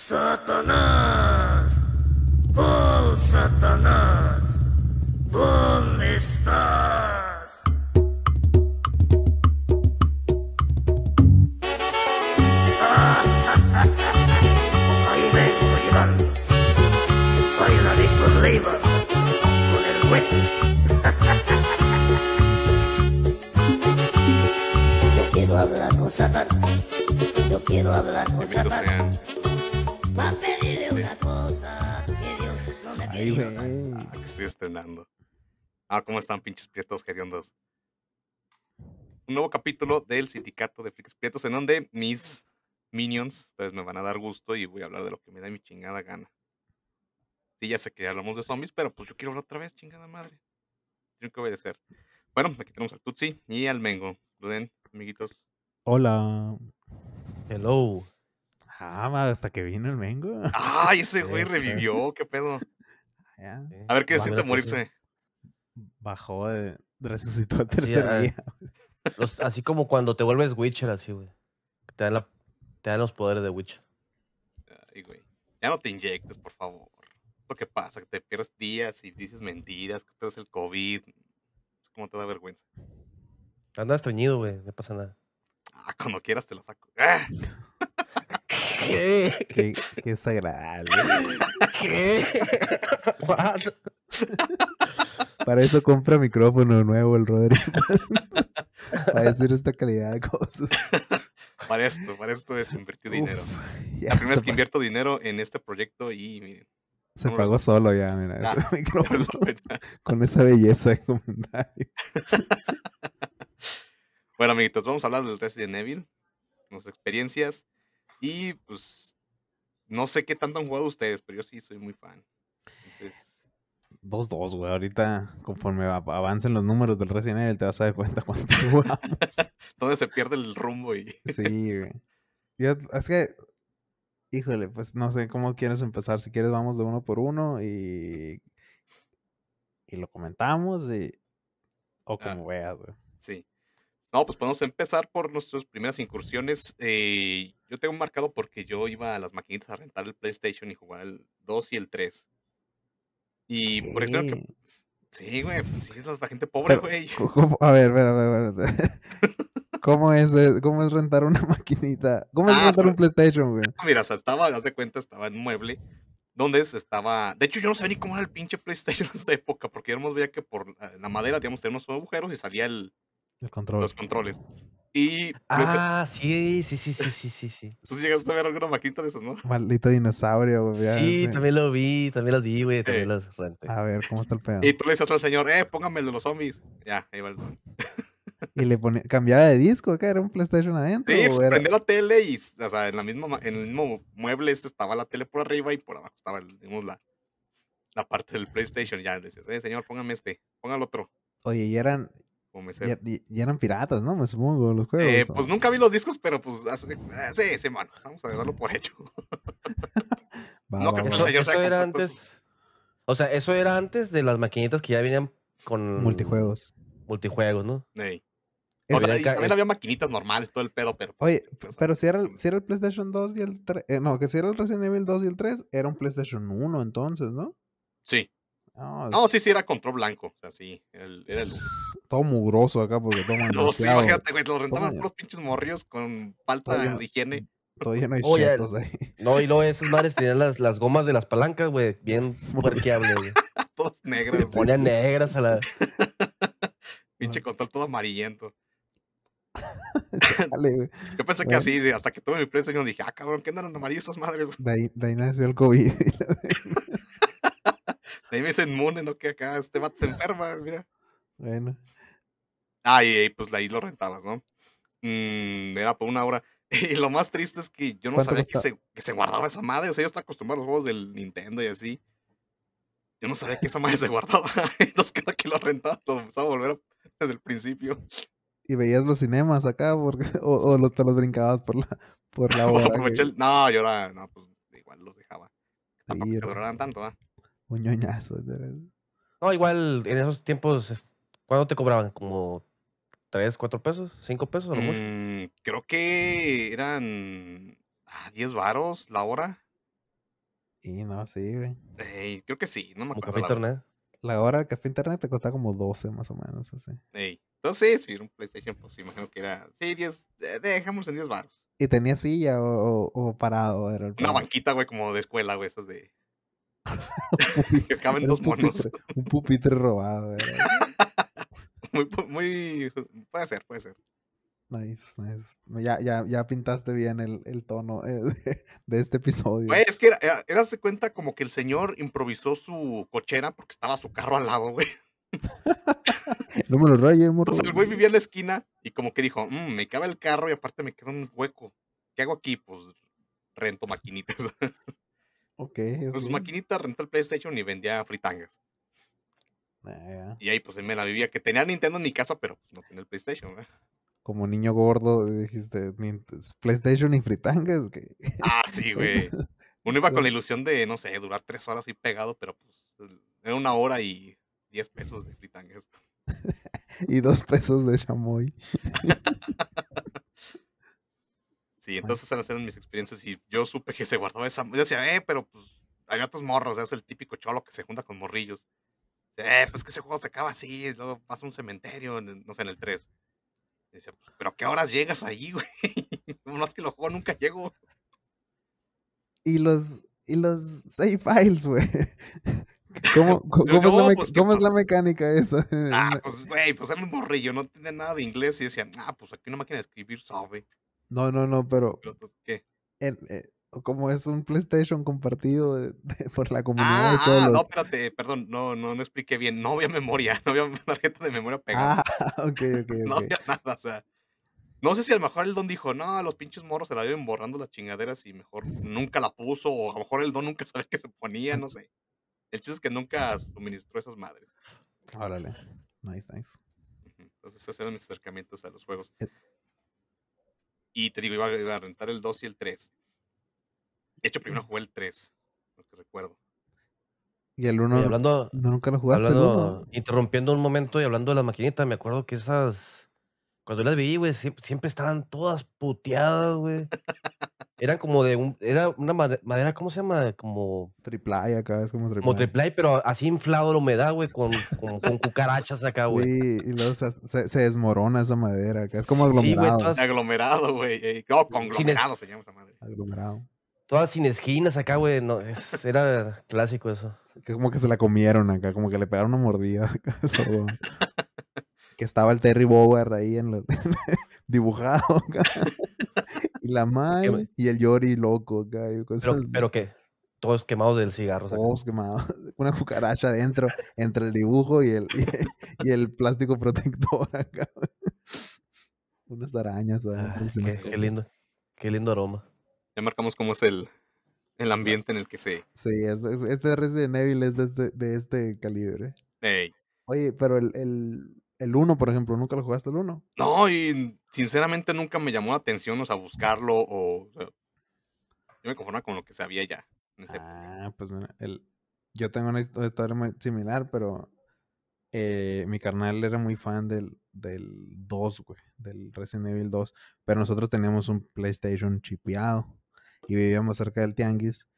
Satanás. Oh, Satanás. ¿Dónde estás? Ahí vengo llegando. Adicto Leiva. Con el hueso. Yo quiero hablar con Satanás. Yo quiero hablar con Satanás. Va a pedirle una cosa que Dios no me Ay, pidió. Ah, que estoy estrenando. Ah, ¿cómo están, pinches prietos hediondos? Un nuevo capítulo del sindicato de frikis prietos en donde mis minions, ustedes me van a dar gusto y voy a hablar de lo que me da mi chingada gana. Sí, ya sé que ya hablamos de zombies, pero pues yo quiero hablar otra vez, chingada madre. Tengo que obedecer. Bueno, aquí tenemos al Tutsi y al Mengo. Saluden, amiguitos. Hola. Hello. Ah, hasta que vino el Mengo. ¡Ay, ese güey Sí, revivió! ¿Qué pedo? A ver qué se siente morirse. Bajó de. Resucitó al tercer día. Los- así como cuando te vuelves Witcher, así, güey. Te dan, la- te dan los poderes de Witcher. Ay, güey. Ya no te inyectes, por favor. Lo que pasa, que te pierdes días y dices mentiras, que te das el COVID. Es como te da vergüenza. Andas estreñido, güey. No pasa nada. Ah, cuando quieras te la saco. ¡Ah! ¿Qué? Qué, qué desagradable. ¿Qué? What? Para eso compra micrófono nuevo el Rodri. Para decir esta calidad de cosas. Para esto, para esto desinvertí dinero. Uf, ya La primera vez se que invierto dinero en este proyecto y miren. Se pagó solo ya, mira. Ah, ese micrófono. pena. Con esa belleza de comentario. Bueno, amiguitos, vamos a hablar del Resident Evil, nuestras experiencias. Y pues, no sé qué tanto han jugado ustedes, pero yo sí soy muy fan. Entonces, 2-2, güey. Ahorita, conforme av- avancen los números del Resident Evil, te vas a dar cuenta cuántos jugamos. donde se pierde el rumbo y. Sí, güey. Es que, híjole, pues no sé cómo quieres empezar. Si quieres, vamos de uno por uno y, y lo comentamos y, o Ah. como veas, güey. Sí. No, pues podemos empezar por nuestras primeras incursiones. Eh, yo tengo marcado porque yo iba a las maquinitas a rentar el PlayStation y jugar el 2 y el 3. Y por eso que. ¿Qué? Sí, güey, pues sí, es la gente pobre, Pero, güey. ¿cómo? A ver, a ver, a ver, a ver. ¿Cómo es, eh, ¿Cómo es rentar una maquinita? ¿Cómo es Ah, rentar un PlayStation, güey? Mira, o sea, estaba, haz de cuenta, estaba en un mueble donde se estaba. De hecho, yo no sabía ni cómo era el pinche PlayStation en esa época, porque yo veía que por la- madera, digamos, tenemos agujeros y salía el- El control. los controles. Y Ah, sí, sí, sí, sí, sí, sí, sí. tú sí llegaste a ver alguna maquinita de esas, ¿no? Maldito dinosaurio, güey. Sí, sí. también lo vi, también las vi, güey, Eh. también las renté. A ver, ¿cómo está el pedo? Y tú le decías al señor, eh, póngame el de los zombies. Ya, ahí va el. Y le ponía, cambiaba de disco, ¿qué? ¿Era un PlayStation adentro? Sí, o pues, era- prendía la tele y, o sea, en, la misma, ma- en el mismo mueble este estaba la tele por arriba y por abajo estaba, el- digamos, la, la parte del PlayStation. Ya le decías, eh, señor, póngame este, ponga el otro. Oye, y eran, Como y, mesero. y- y eran piratas, ¿no? Me supongo, los juegos. Eh, pues nunca vi los discos, pero pues hace- eh, sí, sí, mano. Vamos a darlo por hecho. Va, no va, que va. el Eso, eso era antes. O sea, eso era antes de las maquinitas que ya venían con Multijuegos. multijuegos, ¿no? O sea, también eh, había maquinitas normales, todo el pedo, pero. pues, Oye, pues, pero si era, el, si era el PlayStation 2 y el 3. no, que si era el Resident Evil 2 y el 3, era un PlayStation 1 entonces, ¿no? Sí. No, No, es sí, sí, era control blanco. O sea, sí. Era el, era el todo mugroso acá porque toman No, sí, imagínate, güey, lo rentaban puros pinches morrios con falta de higiene. todo lleno de Oye, chetos ahí. No, y luego esas madres tenían las, las gomas de las palancas, güey, bien puerqueables, güey. Todas negras. güey. Ponían negras a la... Pinche control todo amarillento. Dale, güey. Yo pensé que así, de- hasta que tuve mi PlayStation, dije, ah, cabrón, ¿qué andan amarillas esas madres? De ahí, de ahí nació el COVID. Ahí me hice inmune, ¿no? Que acá este vato se enferma, mira. bueno, Ah, y, y, pues ahí lo rentabas, ¿no? Mm, era por una hora. Y lo más triste es que yo no ¿Cuánto sabía que se, que se guardaba esa madre. O sea, yo estaba acostumbrado a los juegos del Nintendo y así. Yo no sabía que esa madre se guardaba. Entonces, cada que lo rentaba, lo empezaba a volver desde el principio. y veías los cinemas acá porque, o, o los, te los brincabas por la, por la hora. El- No, yo era. No, pues igual los dejaba. Tampoco Sí, eres duraran tanto, ¿ah? Un ñoñazo. No, igual en esos tiempos, ¿cuánto te cobraban? ¿Como 3, 4 pesos? ¿5 pesos a lo mucho? Mm, creo que eran ah, 10 varos la hora. Y no, sí, güey. Ey, creo que sí, no me acuerdo. café la internet. La hora del café internet te costaba como 12 más o menos, así. Ey, Entonces, si era un PlayStation, pues imagino que era. Sí, 10. eh, Dejamos en 10 baros. ¿Y tenía silla o, o- o parado? Era el Una banquita, güey, como de escuela, güey, esas de. Pupi- que caben dos un monos. pupitre, un pupitre robado. Muy, muy. Puede ser, puede ser. Nice, nice. Ya, ya, ya pintaste bien el, el tono eh, de, de este episodio. Güey, es que era, era, de cuenta como que el señor improvisó su cochera porque estaba su carro al lado, güey. No me lo rayes, morro. O sea, el güey vivía en la esquina y como que dijo, "Mm, me cabe el carro y aparte me queda un hueco. ¿Qué hago aquí? Pues rento maquinitas. Ok, Con sus ok. maquinitas rentó el PlayStation y vendía fritangas. Ah. Y ahí pues me la vivía, que tenía Nintendo en mi casa, pero pues, no tenía el PlayStation. Como niño gordo, dijiste, "Ni- PlayStation y fritangas. Ah, sí, güey. Uno iba con la ilusión de, no sé, durar tres horas ahí pegado, pero pues era una hora y diez pesos de fritangas. Y dos pesos de chamoy. Sí, entonces esas eran mis experiencias y yo supe que se guardaba esa... Yo decía, eh, pero pues hay otros morros, es el típico cholo que se junta con morrillos. Eh, pues que ese juego se acaba así, luego pasa un cementerio, en no sé, en el 3. Y decía, pues, pero ¿a qué horas llegas ahí, güey? No es que lo juego, nunca llego. Y los, y los save files, güey. ¿Cómo, cómo, Yo- cómo es, la pues, mecánica esa? Ah, pues, güey, pues era un morrillo, no tenía nada de inglés y decía, ah, pues aquí una máquina de escribir sabe. No, no, no, pero ¿qué? en- eh, como es un PlayStation compartido de- de- por la comunidad Ah, de todos ah, no, los... espérate, perdón, no, no, no expliqué bien. No había memoria, no había tarjeta de memoria pegada. Ah, ok, ok, no había nada, o sea. No sé si a lo mejor el don dijo, no, los pinches morros se la viven borrando las chingaderas y mejor nunca la puso, o a lo mejor el don nunca sabía que se ponía, no sé. El chiste es que nunca suministró esas madres. Órale. Nice, nice. Entonces, esos eran mis acercamientos a los juegos. Y te digo, iba, a rentar el 2 y el 3. De hecho, primero jugué el 3, lo que recuerdo. Y el Y uno, hablando, ¿no nunca lo jugaste el interrumpiendo un momento y hablando de la maquinita, me acuerdo que esas, cuando las vi, güey, siempre, siempre estaban todas puteadas, güey. Eran como de un, era una made- madera, ¿cómo se llama? Como, Triple A acá, es como triple como A, pero así inflado la humedad, güey, con, con, con cucarachas acá, güey. Sí, y luego se, se, se desmorona esa madera acá. Es como Sí, güey, aglomerado. todas- Aglomerado, güey. eh, No, conglomerado se llama esa madre. aglomerado. Todas sin esquinas acá, güey. No, es- era clásico eso. Que como que se la comieron acá, como que le pegaron una mordida acá que estaba el Terry Bogard ahí en lo, dibujado acá. y la Mai y el Yori loco acá. Y cosas Pero, así. pero que todos quemados del cigarro. acá. Todos quemados. Una cucaracha adentro, entre el dibujo y el, y, el plástico protector acá. Unas arañas adentro. Ah, del qué, qué lindo. Qué lindo aroma. Ya marcamos cómo es el, el ambiente en el que se. Sí, es- es- este Resident Evil es de este, de este calibre. Ey. Oye, pero el, el, el 1, por ejemplo, ¿nunca lo jugaste el 1? No, y sinceramente nunca me llamó la atención, o sea, buscarlo o. o sea, yo me conformaba con lo que sabía ya. En ese Ah, pues mira, el, yo tengo una histo- historia muy similar, pero eh, mi carnal era muy fan del, del 2, güey, del Resident Evil 2, pero nosotros teníamos un PlayStation chipeado y vivíamos cerca del tianguis.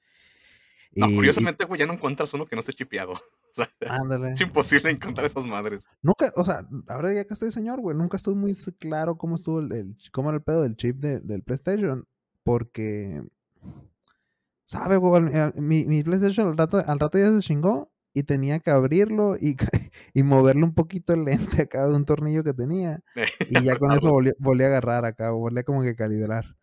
No, y- curiosamente, güey, ya no encuentras uno que no esté chipeado. O sea, es imposible encontrar esas madres. Nunca, o sea, ahora ya que estoy señor, güey, nunca estuve muy claro cómo estuvo el, cómo era el pedo del chip de- del PlayStation, porque, ¿sabe, güey? Mi, mi PlayStation al rato, al rato ya se chingó y tenía que abrirlo y, y moverle un poquito el lente acá de un tornillo que tenía y ya con eso volví, volví a agarrar acá, volví a como que calibrar.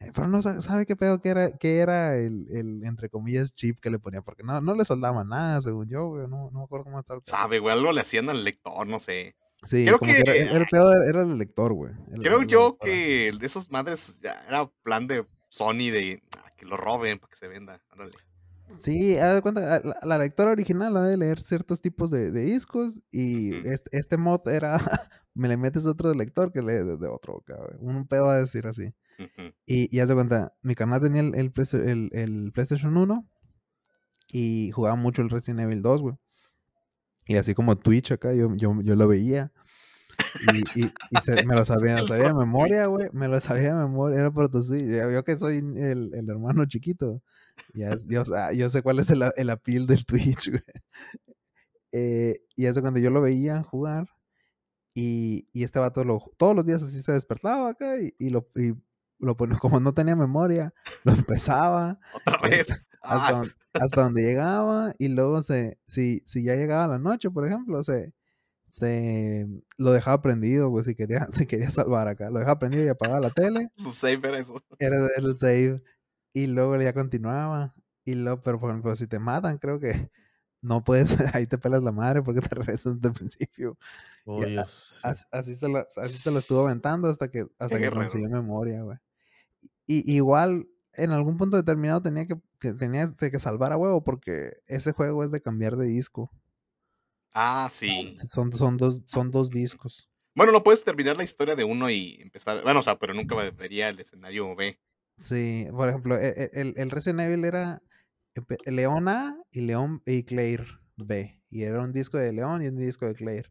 Eh, Pero no sa- sabe qué pedo que era, qué era el, el, entre comillas, chip que le ponía, porque no, no le soldaban nada, según yo, güey, no, no me acuerdo cómo estaba. Sabe, güey, algo le hacían al lector, no sé. Sí, Creo como que, era, que- era el pedo era, era el lector, güey. el- Creo yo que de esos madres ya era plan de Sony de ah, que lo roben para que se venda. Sí, haz de cuenta, a- la, la lectora original ha de leer ciertos tipos de, de discos y este, este mod era, me le metes otro lector que lee de, otro, cabrón. Un pedo a decir así. Y, y haz de cuenta, mi canal tenía el, el, el- el PlayStation 1 y jugaba mucho el Resident Evil 2, güey. Y así como Twitch acá, yo, yo, yo lo veía. Y, y, y se- me lo sabía, El sabía de memoria, güey. Me lo sabía de memoria. Era Protoswitch. Yo, yo que soy el, el hermano chiquito. Ya yo, sa- yo sé cuál es el, el appeal del Twitch, güey. Eh, y eso cuando yo lo veía jugar. Y, y este vato lo, todos los días así se despertaba acá y, y lo, y lo como no tenía memoria, lo empezaba Otra Eh, vez. hasta, Ah, don- hasta donde llegaba y luego se, si, si ya llegaba la noche, por ejemplo, se, se lo dejaba prendido, pues si quería, si quería salvar acá, lo dejaba prendido y apagaba la tele, su save era eso. era el save y luego ya continuaba y luego, pero por ejemplo, si te matan, creo que no puedes, ahí te pelas la madre porque te regresas desde el principio. Oh, Así, se lo, así se lo estuvo aventando hasta que, hasta que consiguió memoria, güey. Y igual, en algún punto determinado tenía que, que tenía que salvar a huevo porque ese juego es de cambiar de disco. Ah, sí. Son, son, dos, son dos discos. Bueno, no puedes terminar la historia de uno y empezar. Bueno, o sea, pero nunca vería el escenario B. Sí, por ejemplo, e- e- el, el Resident Evil era León A y León y Claire B. Y era un disco de León y un disco de Claire.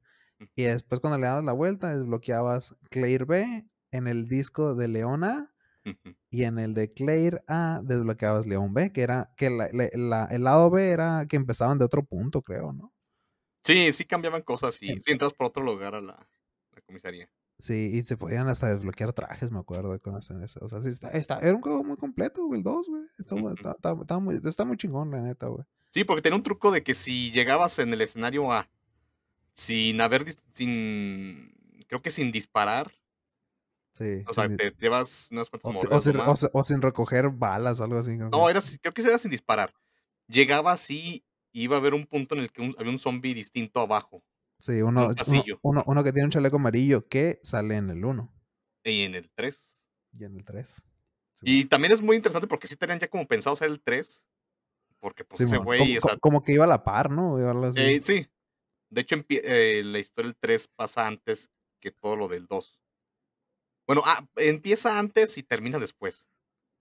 Y después cuando le dabas la vuelta, desbloqueabas Claire B en el disco de León A Ujú. y en el de Claire A desbloqueabas León B, que era que la- la- la- el lado B era que empezaban de otro punto, creo, ¿no? Sí, sí cambiaban cosas y En- sí entras por otro lugar a la comisaría. Sí, y se podían hasta desbloquear trajes, me acuerdo, con ese- O sea, sí, está, está- era un juego muy completo, güey, el 2, güey. Está, está, está- muy, está muy chingón, la neta, güey. Sí, porque tenía un truco de que si llegabas en el escenario A sin haber, sin, creo que sin disparar, Sí. o sea, sin- te llevas unas o, cuantas o sin, o o sin recoger balas, algo así. creo No, era, creo que era sin disparar. Llegabas y iba a haber un punto en el que un- había un zombie distinto abajo. Sí, uno, uno, uno, uno, que tiene un chaleco amarillo que sale en el 1. Y en el 3. Y en el 3. Y también es muy interesante porque sí tenían ya como pensado hacer el 3. Porque pues sí, ese güey. Como, o sea, como, que iba a la par, ¿no? Iba eh, sí. De hecho, eh, la historia del 3 pasa antes que todo lo del 2. Bueno, ah, empieza antes y termina después.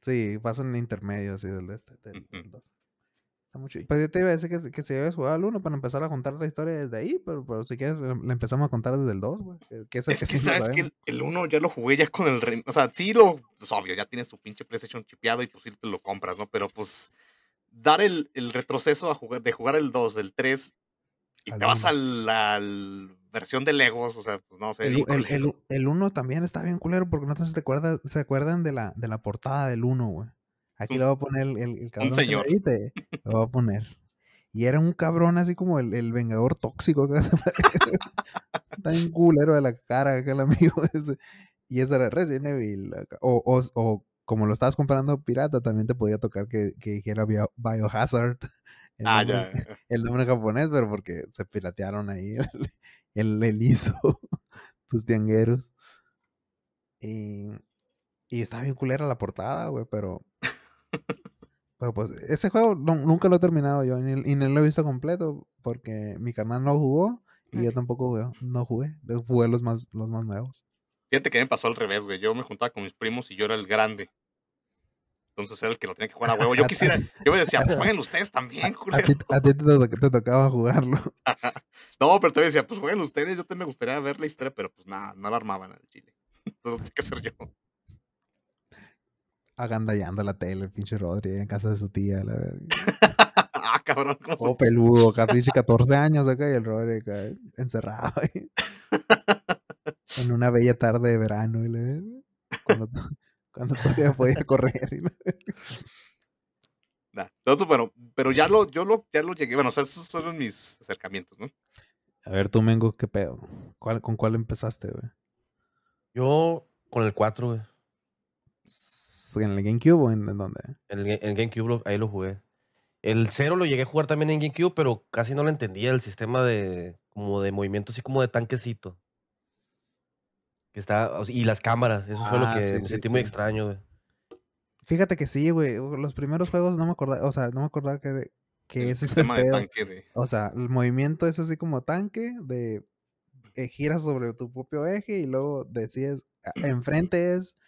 Sí, pasa en el intermedio así del, este, del, uh -huh. del 2. Sí. Pues yo te iba a decir que, que si habías jugado al 1 para empezar a contar la historia desde ahí, pero, pero si quieres le le empezamos a contar desde el 2, güey. Que, que es el Es que que, sí ¿sabes que. El 1 ya lo jugué ya con el... rem- O sea, sí lo... Pues obvio, ya tienes tu pinche PlayStation chipeado y pues sí te lo compras, ¿no? Pero pues dar el, el retroceso a jugar, de jugar el 2, del 3, y Al te vas uno. a la la versión de Legos, o sea, pues no sé. El, bien u- el, culero. el, u- el 1 también está bien culero porque no sé si te acuerdas, se acuerdan de la, de la portada del 1, güey. Aquí Un- le voy a poner el, el, el cabrón que señor. le edite, Lo voy a poner. Y era un cabrón así como el, el vengador tóxico. que se parece. Está bien culero de la cara acá el amigo ese. Y ese era Resident Evil. O, o, o como lo estabas comprando pirata, también te podía tocar que, que dijera bio- Biohazard. El Ah, nombre, ya. el nombre japonés, pero porque se piratearon ahí el, el, ISO, tus tiangueros. Y, y está bien culera la portada, güey, pero. Pero pues, ese juego no- nunca lo he terminado yo, y no lo he visto completo, porque mi carnal no jugó y yo tampoco jugué, no jugué, jugué los más, los más nuevos. Fíjate que me pasó al revés, güey. Yo me juntaba con mis primos y yo era el grande. Entonces era el que lo tenía que jugar a huevo. Yo quisiera, yo me decía, pues jueguen ustedes también, A ti, culero. a ti te, to- te tocaba jugarlo. No, pero te decía, pues jueguen ustedes, yo también me gustaría ver la historia, pero pues nada, no la armaban al chile. Entonces, ¿qué hacer yo? Agandallando la tele, el pinche Rodri en casa de su tía, la verga. ah, cabrón, ¿cómo Todo supiste? peludo, acá dice 14 años acá y el Rodri acá encerrado ahí. En una bella tarde de verano, y la verga, cuando, to- cuando todavía podía correr. y la verga. Nah, Entonces, bueno, pero ya lo, yo lo, ya lo llegué. Bueno, o sea, esos fueron mis acercamientos, ¿no? A ver, tú, Mengo, ¿qué pedo? ¿Cuál, ¿Con cuál empezaste, güey? Yo con el 4, güey. ¿En el GameCube o en, en dónde? En el, en GameCube lo- ahí lo jugué. El 0 lo llegué a jugar también en GameCube, pero casi no lo entendía el sistema de como de movimiento así como de tanquecito. Que está, y las cámaras, eso fue lo Ah, que sí, me sí, sentí muy extraño, güey. Fíjate que sí, güey. Los primeros juegos no me acordaba, o sea, no me acordaba que, que El ese es el sistema de tanque de. O sea, el movimiento es así como tanque, de eh, giras sobre tu propio eje y luego decides, enfrente es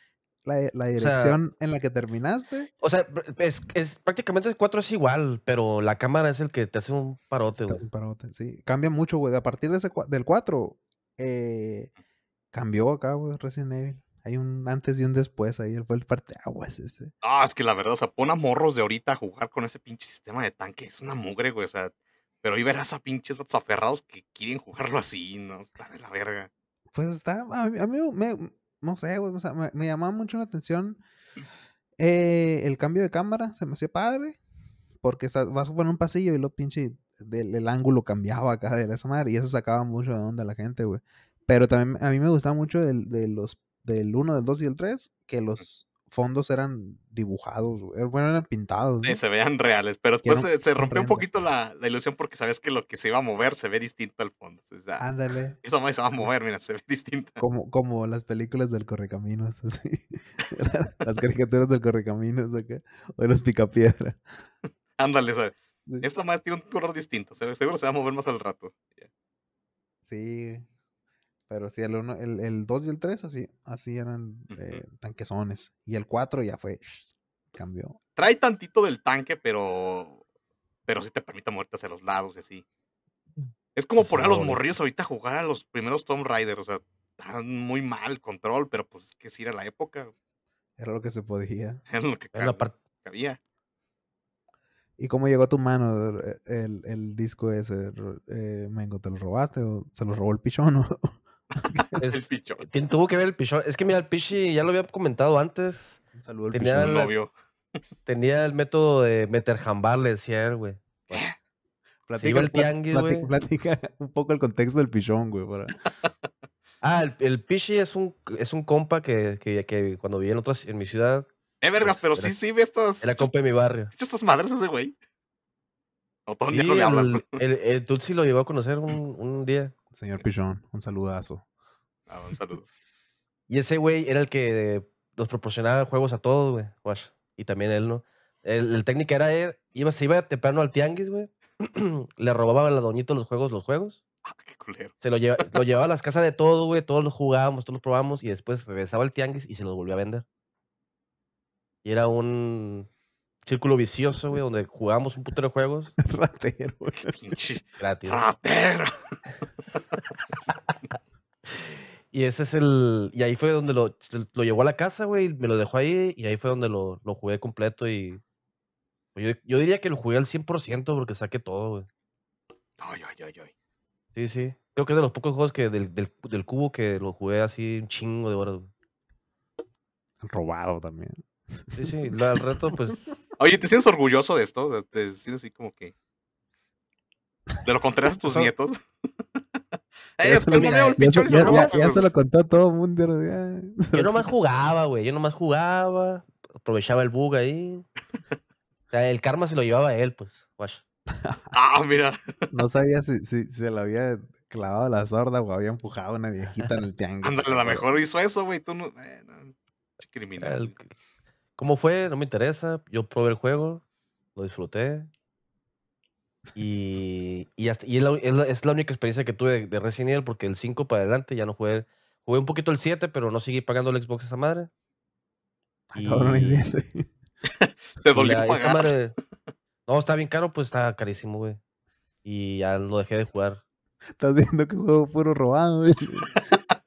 la, la dirección en la que terminaste. O sea, es, es- prácticamente el 4 es igual, pero la cámara es el que te hace un parote, te güey. hace un parote, Sí, cambia mucho, güey. A partir de ese, del 4, eh, cambió acá, güey, Resident Evil. Hay un antes y un después ahí, él fue el parteaguas ese. Ah, es que la verdad, o sea, pon a morros de ahorita a jugar con ese pinche sistema de tanque. Es una mugre, güey. O sea, pero ahí verás a pinches aferrados que quieren jugarlo así, ¿no? Está de la verga. Pues está, a mí, a mí me, no sé, güey, o sea, me, me llamaba mucho la atención eh, el cambio de cámara, se me hacía padre, porque vas por un pasillo y lo pinche, del, el ángulo cambiaba acá de esa madre, y eso sacaba mucho de onda a la gente, güey. Pero también a mí me gustaba mucho del, de los, del 1, del 2 y el 3, que los fondos eran dibujados, güey, bueno, eran pintados, Sí, ¿no? se vean reales, pero después se, se rompió un poquito la, la ilusión porque sabes que lo que se iba a mover se ve distinto al fondo. O sea, Ándale. esa madre se va a mover, mira, se ve distinta. Como, como las películas del Correcaminos, así. las caricaturas del Correcaminos acá. O de los Picapiedra. Ándale, Sí. esa madre tiene un color distinto. seguro se va a mover más al rato. Sí. Pero sí, el, uno, el, el 2 y el 3 así, así eran eh, tanquesones. Y el 4 ya fue. Cambió. Trae tantito del tanque, pero. Pero sí te permite moverte hacia los lados y así. Es como poner a los morrillos ahorita a jugar a los primeros Tomb Raider. O sea, están muy mal el control, pero pues es que sí era la época. Era lo que se podía. Era lo que Es la cab- cabía. ¿Y cómo llegó a tu mano el, el- disco ese? Eh, Mengo, ¿te lo robaste o se lo robó el pichón? o- El Es, pichón. tien- tuvo que ver el pichón. Es que mira, el pichi ya lo había comentado antes. Un saludo al Tenía pichón. La- novio. Tenía el método de meter jambar, le decía él, güey. iba al pla- tianguis, plati- güey. platica un poco el contexto del pichón, güey. para- Ah, el, el pichi es un, es un compa que, que, que cuando vivía en otras, en mi ciudad, Eh, vergas, Pues, pero era- sí, sí, ve estas. era compa de mi barrio. estas madres ese güey. O todo el Sí, día no le hablas. el, el, el Tutsi lo llevó a conocer un, un día. Señor Pichón, un saludazo. Ah, un saludo. Y ese güey era el que nos proporcionaba juegos a todos, güey. Y también él, ¿no? El, el técnico era él, iba, se iba temprano al tianguis, güey. Le robaba a la doñita los juegos, los juegos. Ah, qué culero. Se lo, lleva, lo llevaba a las casas de todos, güey. Todos los jugábamos, todos los probábamos. Y después regresaba al tianguis y se los volvió a vender. Y era un círculo vicioso, güey, donde jugábamos un putero de juegos Ratero, güey. Pinche gratis. ratero. Y ese es el. Y ahí fue donde lo, llevó a la casa, güey. Me lo dejó ahí. Y ahí fue donde lo, lo jugué completo. Y. pues yo, yo diría que lo jugué al 100% porque saqué todo, güey. Ay, ay, ay, ay. Sí, sí. Creo que es de los pocos juegos que del, del, del cubo que lo jugué así un chingo de horas, güey. Robado también. Sí, sí. la- al reto, pues. Oye, ¿te sientes orgulloso de esto? ¿Te sientes así como que... ¿De lo contrario a tus nietos? Ya ¡Eh, se te lo- lo Ya, se- lo contó a todo el mundo. ya. Yo nomás jugaba, güey. Yo nomás jugaba. Aprovechaba el bug ahí. O sea, el karma se lo llevaba a él, pues. Wash. Ah, mira. No sabía si, si, si se le había clavado la sorda o había empujado a una viejita en el tianguis. Ándale, a lo mejor hizo eso, güey. Tú no... Eh, no. Criminal. El- ¿Cómo fue? No me interesa. Yo probé el juego, lo disfruté. Y, y, hasta- y es, la, es la- es la única experiencia que tuve de, de Resident Evil porque el 5 para adelante ya no jugué. Jugué un poquito el 7, pero no seguí pagando el Xbox esa madre. Cabrón. Te y dolió la- esa pagar. madre- No, está bien caro, pues está carísimo, güey. Y ya lo dejé de jugar. Estás viendo que juego puro robado. güey.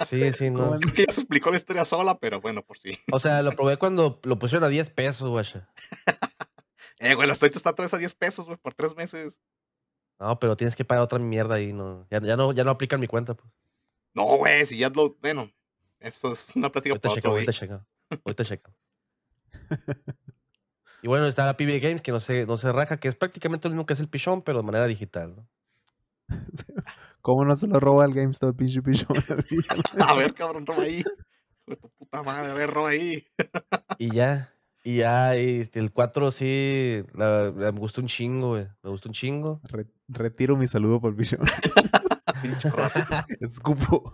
Sí, sí, no. ¿Cómo Que ya se explicó la historia sola, pero bueno, por si. O sea, lo probé cuando lo pusieron a 10 pesos, güey. Eh, güey, la ahorita está otra vez a 10 pesos, güey, por tres meses. No, pero tienes que pagar otra mierda ahí, no. Ya, ya no, ya no aplican mi cuenta, pues. No, güey, si ya lo. Bueno, eso es una plática para otro ahorita checa. Ahorita checa. Y bueno, está la PB Games, que no se, no se raja, que es prácticamente lo mismo que es el pichón, pero de manera digital, ¿no? ¿Cómo no se lo roba el GameStop, pinche pichón? A ver, cabrón, roba ahí. Tu puta madre, a ver, roba ahí. Y ya. Y ya, y el 4 sí, la- la- me gustó un chingo, güey. Me gustó un chingo. Re- retiro mi saludo por el pichón. Pinche rato. Escupo.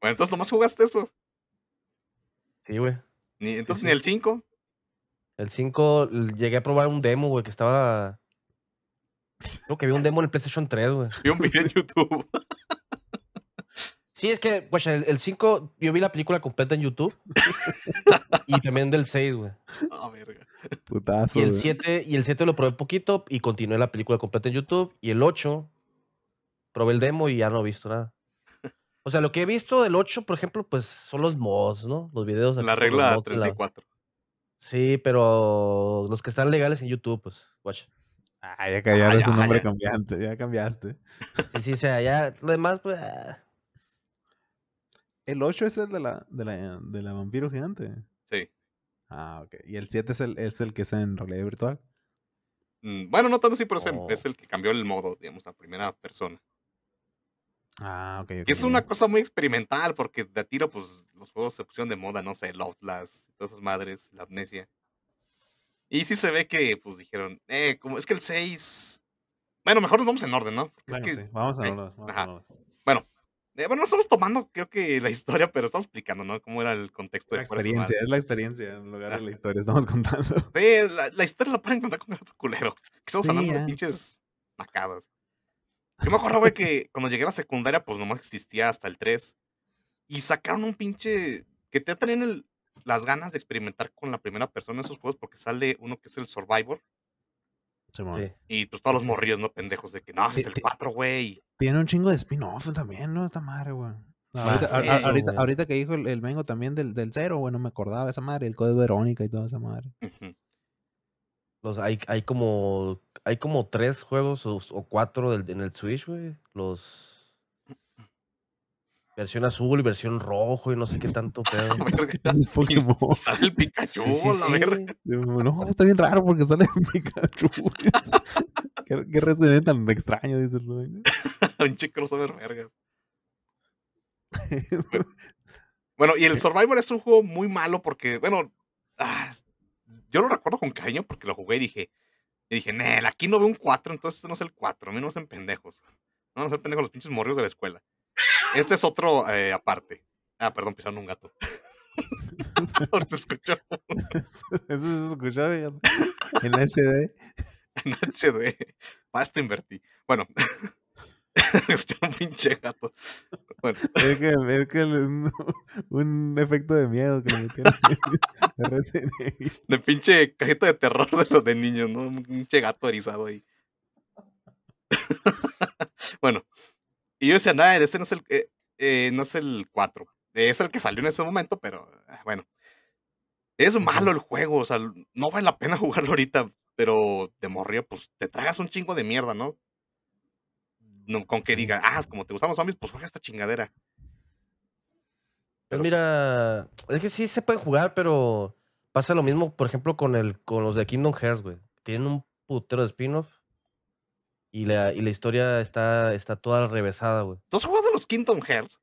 Bueno, entonces nomás jugaste eso. Sí, güey. Ni, entonces sí. ni el 5. El 5 l- llegué a probar un demo, güey, que estaba. Creo que había un demo en el PlayStation 3, güey. Vi un video en YouTube. Sí, es que, pues, el, el 5, yo vi la película completa en YouTube. y también del 6, güey. Ah, verga. Putazo. Y el güey. 7, y el 7 lo probé poquito y continué la película completa en YouTube. Y el 8 probé el demo y ya no he visto nada. O sea, lo que he visto del 8, por ejemplo, pues son los mods, ¿no? Los videos. La con los regla mods en la- 34. Sí, pero los que están legales en YouTube, pues, watch. Ah, ya, ya ya, un nombre ya. cambiante, ya cambiaste. Sí, sí, o sea, ya lo demás, pues. ah. El 8 es el de la, de la, de la vampiro gigante. Sí. Ah, ok. Y el 7 es el, es el que es en realidad virtual. Mm, Bueno, no tanto así, pero Oh. es el que cambió el modo, digamos, la primera persona. Ah, ok. ok, Que es una cosa muy experimental, porque de a tiro, pues, los juegos se pusieron de moda, no sé, el Outlast, todas esas madres, la amnesia. Y sí se ve que, pues, dijeron, eh, como es que el 6... Bueno, mejor nos vamos en orden, ¿no? Bueno, es que, sí, vamos a ajá. verlos. eh, bueno, no estamos tomando, creo que la historia, pero estamos explicando, ¿no? Cómo era el contexto La de experiencia, es la experiencia en lugar de la Ajá. historia. Estamos contando. Sí, la, la historia la pueden contar con el culero. Que estamos Sí, hablando de pinches macadas. Yo me acuerdo, güey, que cuando llegué a la secundaria, pues nomás existía hasta el 3. Y sacaron un pinche. Que te tenían el- las ganas de experimentar con la primera persona en esos juegos, porque sale uno que es el Survivor. Sí. Y pues todos los morrillos, ¿no? Pendejos de que no, es el Ti- ti- 4, güey. Tiene un chingo de spin-off también, ¿no? Esta madre, güey. Sí, Ahorita, a- a- eso, ahorita, güey. ahorita que dijo el, el Mengo también del, del cero, güey, no me acordaba de esa madre, el código Verónica y toda esa madre. Ujú. Los, hay, hay como hay como tres juegos o, o cuatro del- en el Switch, güey. Los versión azul y versión rojo y no sé qué tanto pedo. Es Pokémon. Sale el Pikachu, Sí, sí, la sí. verga. No, está bien raro porque sale Pikachu. qué, qué resumen tan extraño, dice el. Un chico crossover vergas. Bueno, y el Survivor es un juego muy malo porque, bueno, ah, yo lo recuerdo con cariño porque lo jugué y dije, y dije, Nel, aquí no veo un 4, entonces este no es el 4, a mí no hacen pendejos. No me hacen pendejos los pinches morrios de la escuela. Este es otro eh, aparte. Ah, perdón, pisaron un gato. Se escuchó Eso se escuchó en HD. en HD. Para esto invertí. Bueno, escuché un pinche gato. Bueno, Es que, es que un, un efecto de miedo que le metieron de pinche cajita de terror de los de niños, ¿no? Un pinche gato erizado ahí. bueno, y yo decía, nada, ese no es el, eh, eh, no es el 4. Es el que salió en ese momento, pero ah, bueno. Es malo el juego, o sea, no vale la pena jugarlo ahorita, pero de morría, pues te tragas un chingo de mierda, ¿no? No, con que diga, ah, como te gustan los zombies, pues juega esta chingadera. Pues mira, es que sí se puede jugar, pero pasa lo mismo, por ejemplo, con el con los de Kingdom Hearts, güey. Tienen un putero de spin-off y la, y la historia está, está toda revesada, güey. ¿Tú has jugado los Kingdom Hearts?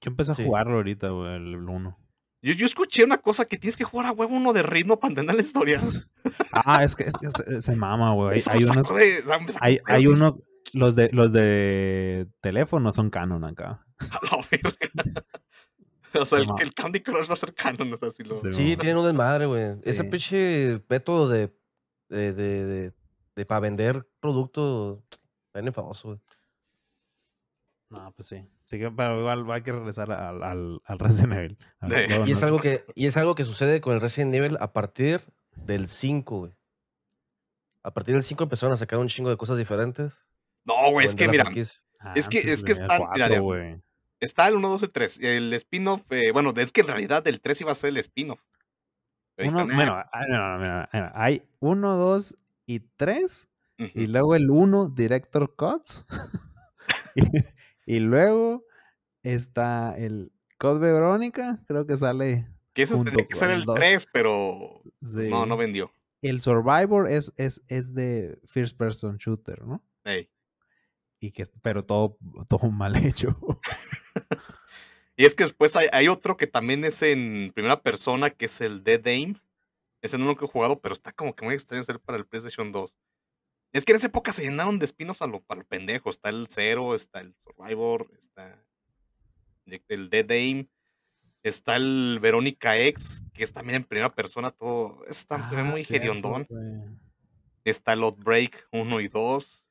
Yo empecé a Sí. jugarlo ahorita, güey, el 1. Yo, yo escuché una cosa que tienes que jugar a huevo uno de ritmo para entender la historia. Ah, es que, es que se, se mama, güey. Hay, unos, de- uno, los de, los de teléfono son canon acá. O sea, el, el Candy Crush va a ser canon, o sea, si lo... Sí. Sí, tienen un desmadre, güey. Ese Sí. pinche método de, de, de, de, de para vender productos, bien famoso, güey. No, pues sí. Sí que, pero igual hay que regresar al, al, al Resident Evil. A ver, Sí. luego Y es algo que, y es algo que sucede con el Resident Evil a partir del 5, güey. A partir del 5 empezaron a sacar un chingo de cosas diferentes. No, güey, es que mira, franquicia. es que- es que están- mira, cuatro, güey. está el 1, 2 y 3. El spin-off, eh, bueno, es que en realidad el 3 iba a ser el spin-off. Uno, dijeron, "Ah, bueno, ah, no, no, mira, mira, hay uno, dos y tres. ujú". Y luego el 1, Director Cuts. y, y luego está el Code Verónica, creo que sale. que ese tenía que ser el dos. 3, pero sí. no, no vendió. El Survivor es, es, es de First Person Shooter, ¿no? Ey. Y que, pero todo, todo mal hecho. Y es que después hay, hay otro que también es en primera persona, que es el Dead Aim. Ese no lo que he jugado, pero está como que muy extraño ser para el PlayStation 2. Es que en esa época se llenaron de espinos a lo, a lo pendejo. Está el Zero, está el Survivor, está el Dead Aim, está el Verónica X, que es también en primera persona todo. Está, se ve Ah, muy hediondón. Está el Outbreak 1 y 2.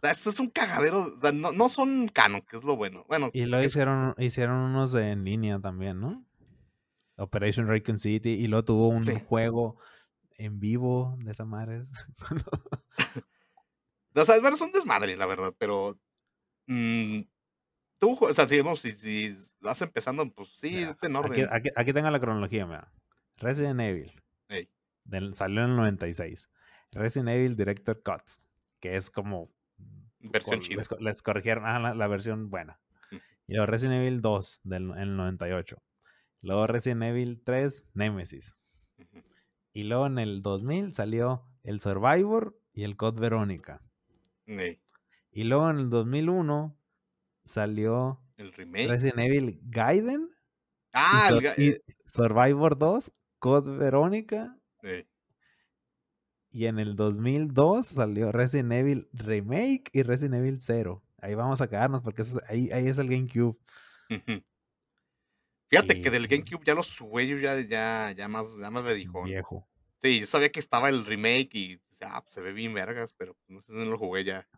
Sea, esto es un cagadero. O sea, no, no son canon, que es lo bueno. Bueno, Y es- hicieron, hicieron unos en línea también, ¿no? Operation Raccoon City. Y luego tuvo un Sí. juego en vivo de esa madre. O sea, bueno, es un desmadre, la verdad, pero Mm, tú, o sea, si, si, si vas empezando, pues sí, Mira, en aquí, orden. aquí, aquí tengo la cronología, mira. Resident Evil. Del- salió en el 96. Resident Evil Director Cut, que es como... Versión chida. les, co- les corrigieron ah, la, la versión buena. Ujú. Y luego Resident Evil 2 del en el 98. Luego Resident Evil 3 Nemesis. Y luego en el 2000 salió el Survivor y el Code Verónica. Y luego en el 2001 salió El remake. Resident Evil Gaiden y, Ah, el Sur- ga- y eh, Survivor 2, Code Verónica. ey. Y en el 2002 salió Resident Evil Remake y Resident Evil 0. Ahí vamos a quedarnos porque eso es- ahí, ahí es el GameCube. Fíjate que del GameCube ya los jugué yo ya, ya, ya más, ya más redijón. Viejo. Sí, yo sabía que estaba el remake y ah, pues, se ve bien vergas, pero no sé si no lo jugué ya.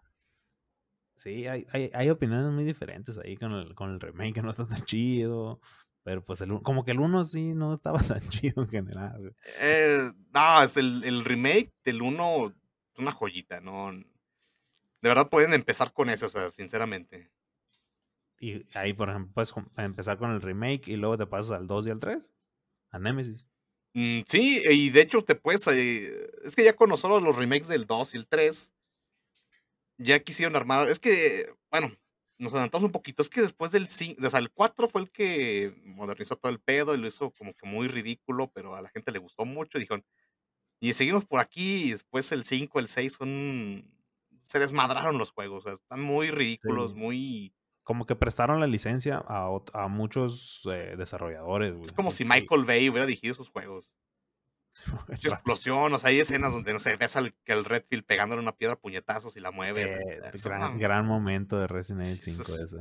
Sí, hay, hay, hay opiniones muy diferentes ahí con el, con el remake, que no está tan chido. Pero pues el, como que el 1 sí no estaba tan chido en general. Eh, no, es el, el remake del 1 es una joyita, ¿no? De verdad pueden empezar con eso, o sea, sinceramente. Y ahí, por ejemplo, puedes empezar con el remake y luego te pasas al 2 y al 3. A Nemesis. Mm, sí, y de hecho te puedes. eh, es que ya con solo los remakes del 2 y el 3, ya quisieron armar. Es que, bueno, nos adelantamos un poquito. Es que después del 5, o sea, el 4 fue el que modernizó todo el pedo y lo hizo como que muy ridículo, pero a la gente le gustó mucho. Y dijeron, y seguimos por aquí. Y después el 5, el 6 son. Se desmadraron los juegos, o sea, están muy ridículos, Sí. muy. Como que prestaron la licencia a, a muchos eh, desarrolladores. Es como si Michael Bay hubiera dirigido esos juegos. Sí, el Mucha rato. explosión, o sea, hay escenas donde, no sé, ves al, que el Redfield pegándole una piedra a puñetazos y la mueve. o sea, Eh, eso, gran, momento de Resident Evil Sí, eso 5 es- ese.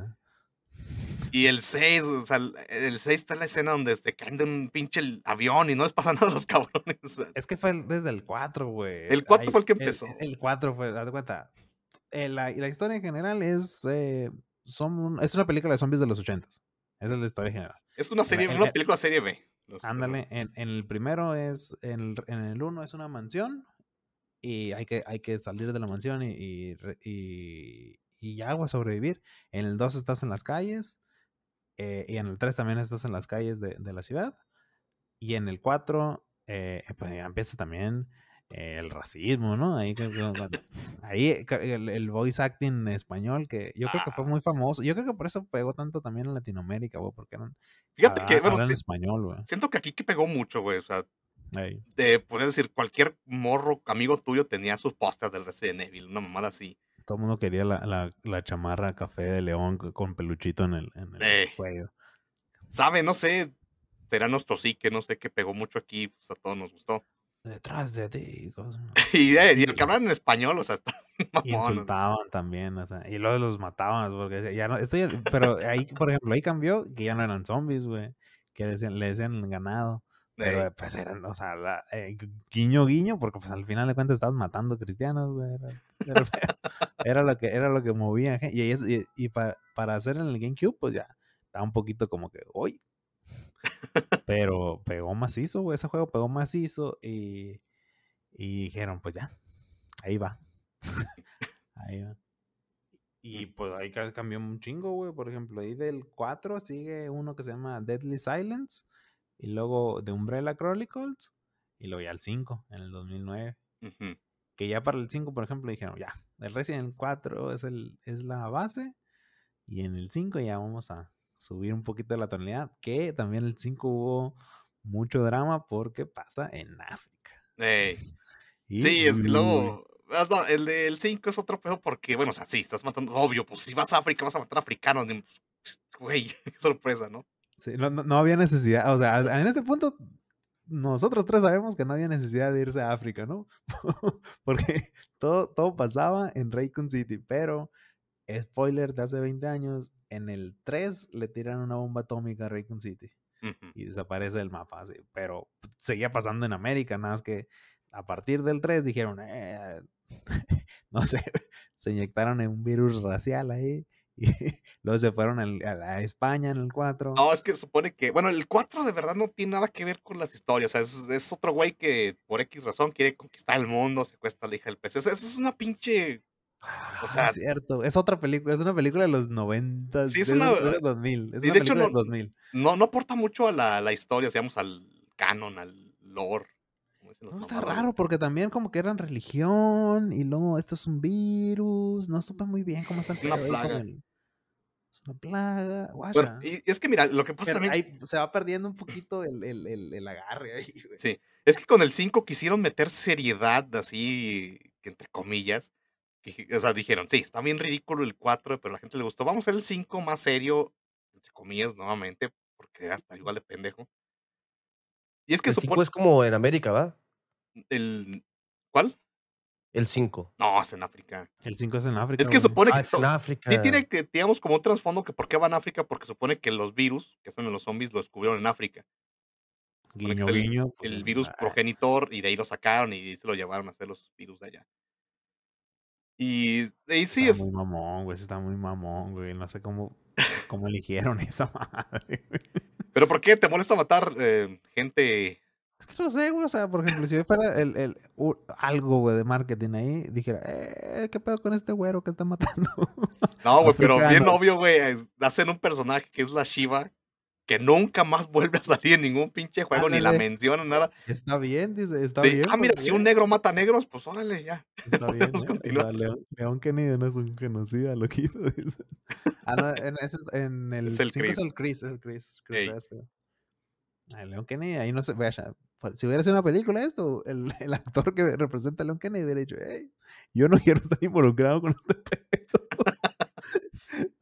Y el 6, o sea, el- el 6 está la escena donde se caen de un pinche el avión y no les pasa nada a los cabrones. Es que fue el- desde el 4, güey. El 4 Ahí- fue el que empezó. El, 4 fue, haz de cuenta. eh, la, y la historia en general es, eh, son es una película de zombies de los 80s. Esa es la historia general. Es una serie, el- una el- película serie B. los- Ándale, en, en el primero es, en el, en el 1 es una mansión y hay que, hay que salir de la mansión y, y, y, y ya, güey, sobrevivir. En el 2 estás en las calles eh, y en el 3 también estás en las calles de, de la ciudad. Y en el 4, eh, pues ya empieza también el racismo, ¿no? Ahí, que- que- ahí el, el voice acting español, que yo creo que fue Ah. muy famoso. Yo creo que por eso pegó tanto también en Latinoamérica, güey, porque eran, Fíjate que, habla- bueno, sí- español, güey. siento que aquí que pegó mucho, güey. O sea, Ey. te puedes decir, cualquier morro amigo tuyo tenía sus pósters del Resident Evil, una mamada así. Todo el mundo quería la, la, la chamarra café de león co- con peluchito en el, en el Eh. cuello. ¿Sabe? No sé, será nuestro psique, no sé, que pegó mucho aquí, pues a todos nos gustó. Detrás de ti. Y, eh, y el que en español, o sea, está insultaban también, o sea, y luego los mataban, porque ya no, esto ya- pero ahí, por ejemplo, ahí cambió que ya no eran zombies, güey, que decían, le decían ganado, pero eh, pues eran, o sea, la- eh, gu- guiño, guiño, porque pues al final de cuentas estabas matando cristianos, güey, era, era- era lo que, era lo que movía, y, y, y pa- para hacer en el GameCube, pues ya, estaba un poquito como que, uy, pero pegó macizo, güey, ese juego pegó macizo, y, y dijeron, pues ya, ahí va. ahí va. Y pues ahí ca- cambió un chingo, güey. Por ejemplo, ahí del 4 sigue uno que se llama Deadly Silence. Y luego de Umbrella Chronicles. Y luego ya el 5 en el 2009. Ujú. Que ya para el 5, por ejemplo, dijeron, ya, el Resident 4 es, el, es la base. Y en el 5 ya vamos a subir un poquito la tonalidad. Que también el 5 hubo mucho drama porque pasa en África. Ey. Y, Sí, es que luego. ah, no, el del 5 es otro pedo porque, bueno, o sea, sí, estás matando, obvio, pues si vas a África vas a matar africanos, ni- pues, güey, sorpresa, ¿no? Sí, no, no- no había necesidad, o sea, en este punto nosotros tres sabemos que no había necesidad de irse a África, ¿no? Porque todo, todo pasaba en Raycon City, pero spoiler de hace 20 años, en el 3 le tiran una bomba atómica a Raycon City y desaparece el mapa, sí, pero seguía pasando en América, nada más que a partir del 3 dijeron, "Eh, no sé, se inyectaron en un virus racial ahí y luego se fueron al- a, la España en el 4. No, es que supone que, bueno, el 4 de verdad no tiene nada que ver con las historias, o sea, es, es otro güey que por X razón quiere conquistar el mundo, secuestra a la hija del precio. O sea, es una pinche Ah, sea- es cierto. Es otra película, es una película de los 90. Sí, es de- una- de los 2000. Es y una de hecho no- 2000. No, no aporta mucho a la, la historia, digamos, al canon, al lore. No, está raro porque también como que eran religión y luego esto es un virus. No supe muy bien cómo está Es una plaga. el- Es una plaga. Bueno, y es que mira, lo que pasa Pero también ahí se va perdiendo un poquito el, el, el, agarre ahí, güey. Sí, es que con el 5 quisieron meter seriedad, así, entre comillas. Que- o sea, dijeron, sí, está bien ridículo el 4, pero a la gente le gustó. Vamos a hacer el 5 más serio, entre comillas, nuevamente, porque era hasta igual de pendejo. Y es que El 5 supone. es como en América, ¿va? El, ¿Cuál? El 5. No, es en África. El 5 es en África. Es que güey. supone Ah, que. es en África. Sí, tiene que, digamos, como un trasfondo que por qué van a África, porque supone que los virus que son en los zombies lo descubrieron en África. supone Guiño, el- guiño. pues, El virus ah, progenitor, y de ahí lo sacaron y se lo llevaron a hacer los virus de allá. Y, y sí, está es, muy mamón, güey. Está muy mamón, güey. No sé cómo, cómo eligieron esa madre, güey. Pero ¿por qué te molesta matar eh, gente? Es que no sé, güey. O sea, por ejemplo, si yo fuera el, el, algo, güey, de marketing ahí, dijera, eh, ¿qué pedo con este güero que está matando? No, güey, pero bien obvio, güey. Hacen un personaje que es la Shiva, que nunca más vuelve a salir en ningún pinche juego, ni la Ándale. mencionan, nada. está bien, dice, está Sí, bien. Ah, mira, si un negro mata a negros, pues órale, ya. Está bien, ¿eh? O continuar. sea, León, León Kennedy no es un genocida, loquito. dice. Ah, no, en, es el- en el Es el 5 es Chris. el Chris, es el Chris. Chris. Ah, León Kennedy, ahí no se vaya. Si hubiera sido una película esto, el, el actor que representa a León Kennedy hubiera dicho, hey, yo no quiero estar involucrado con este pedo.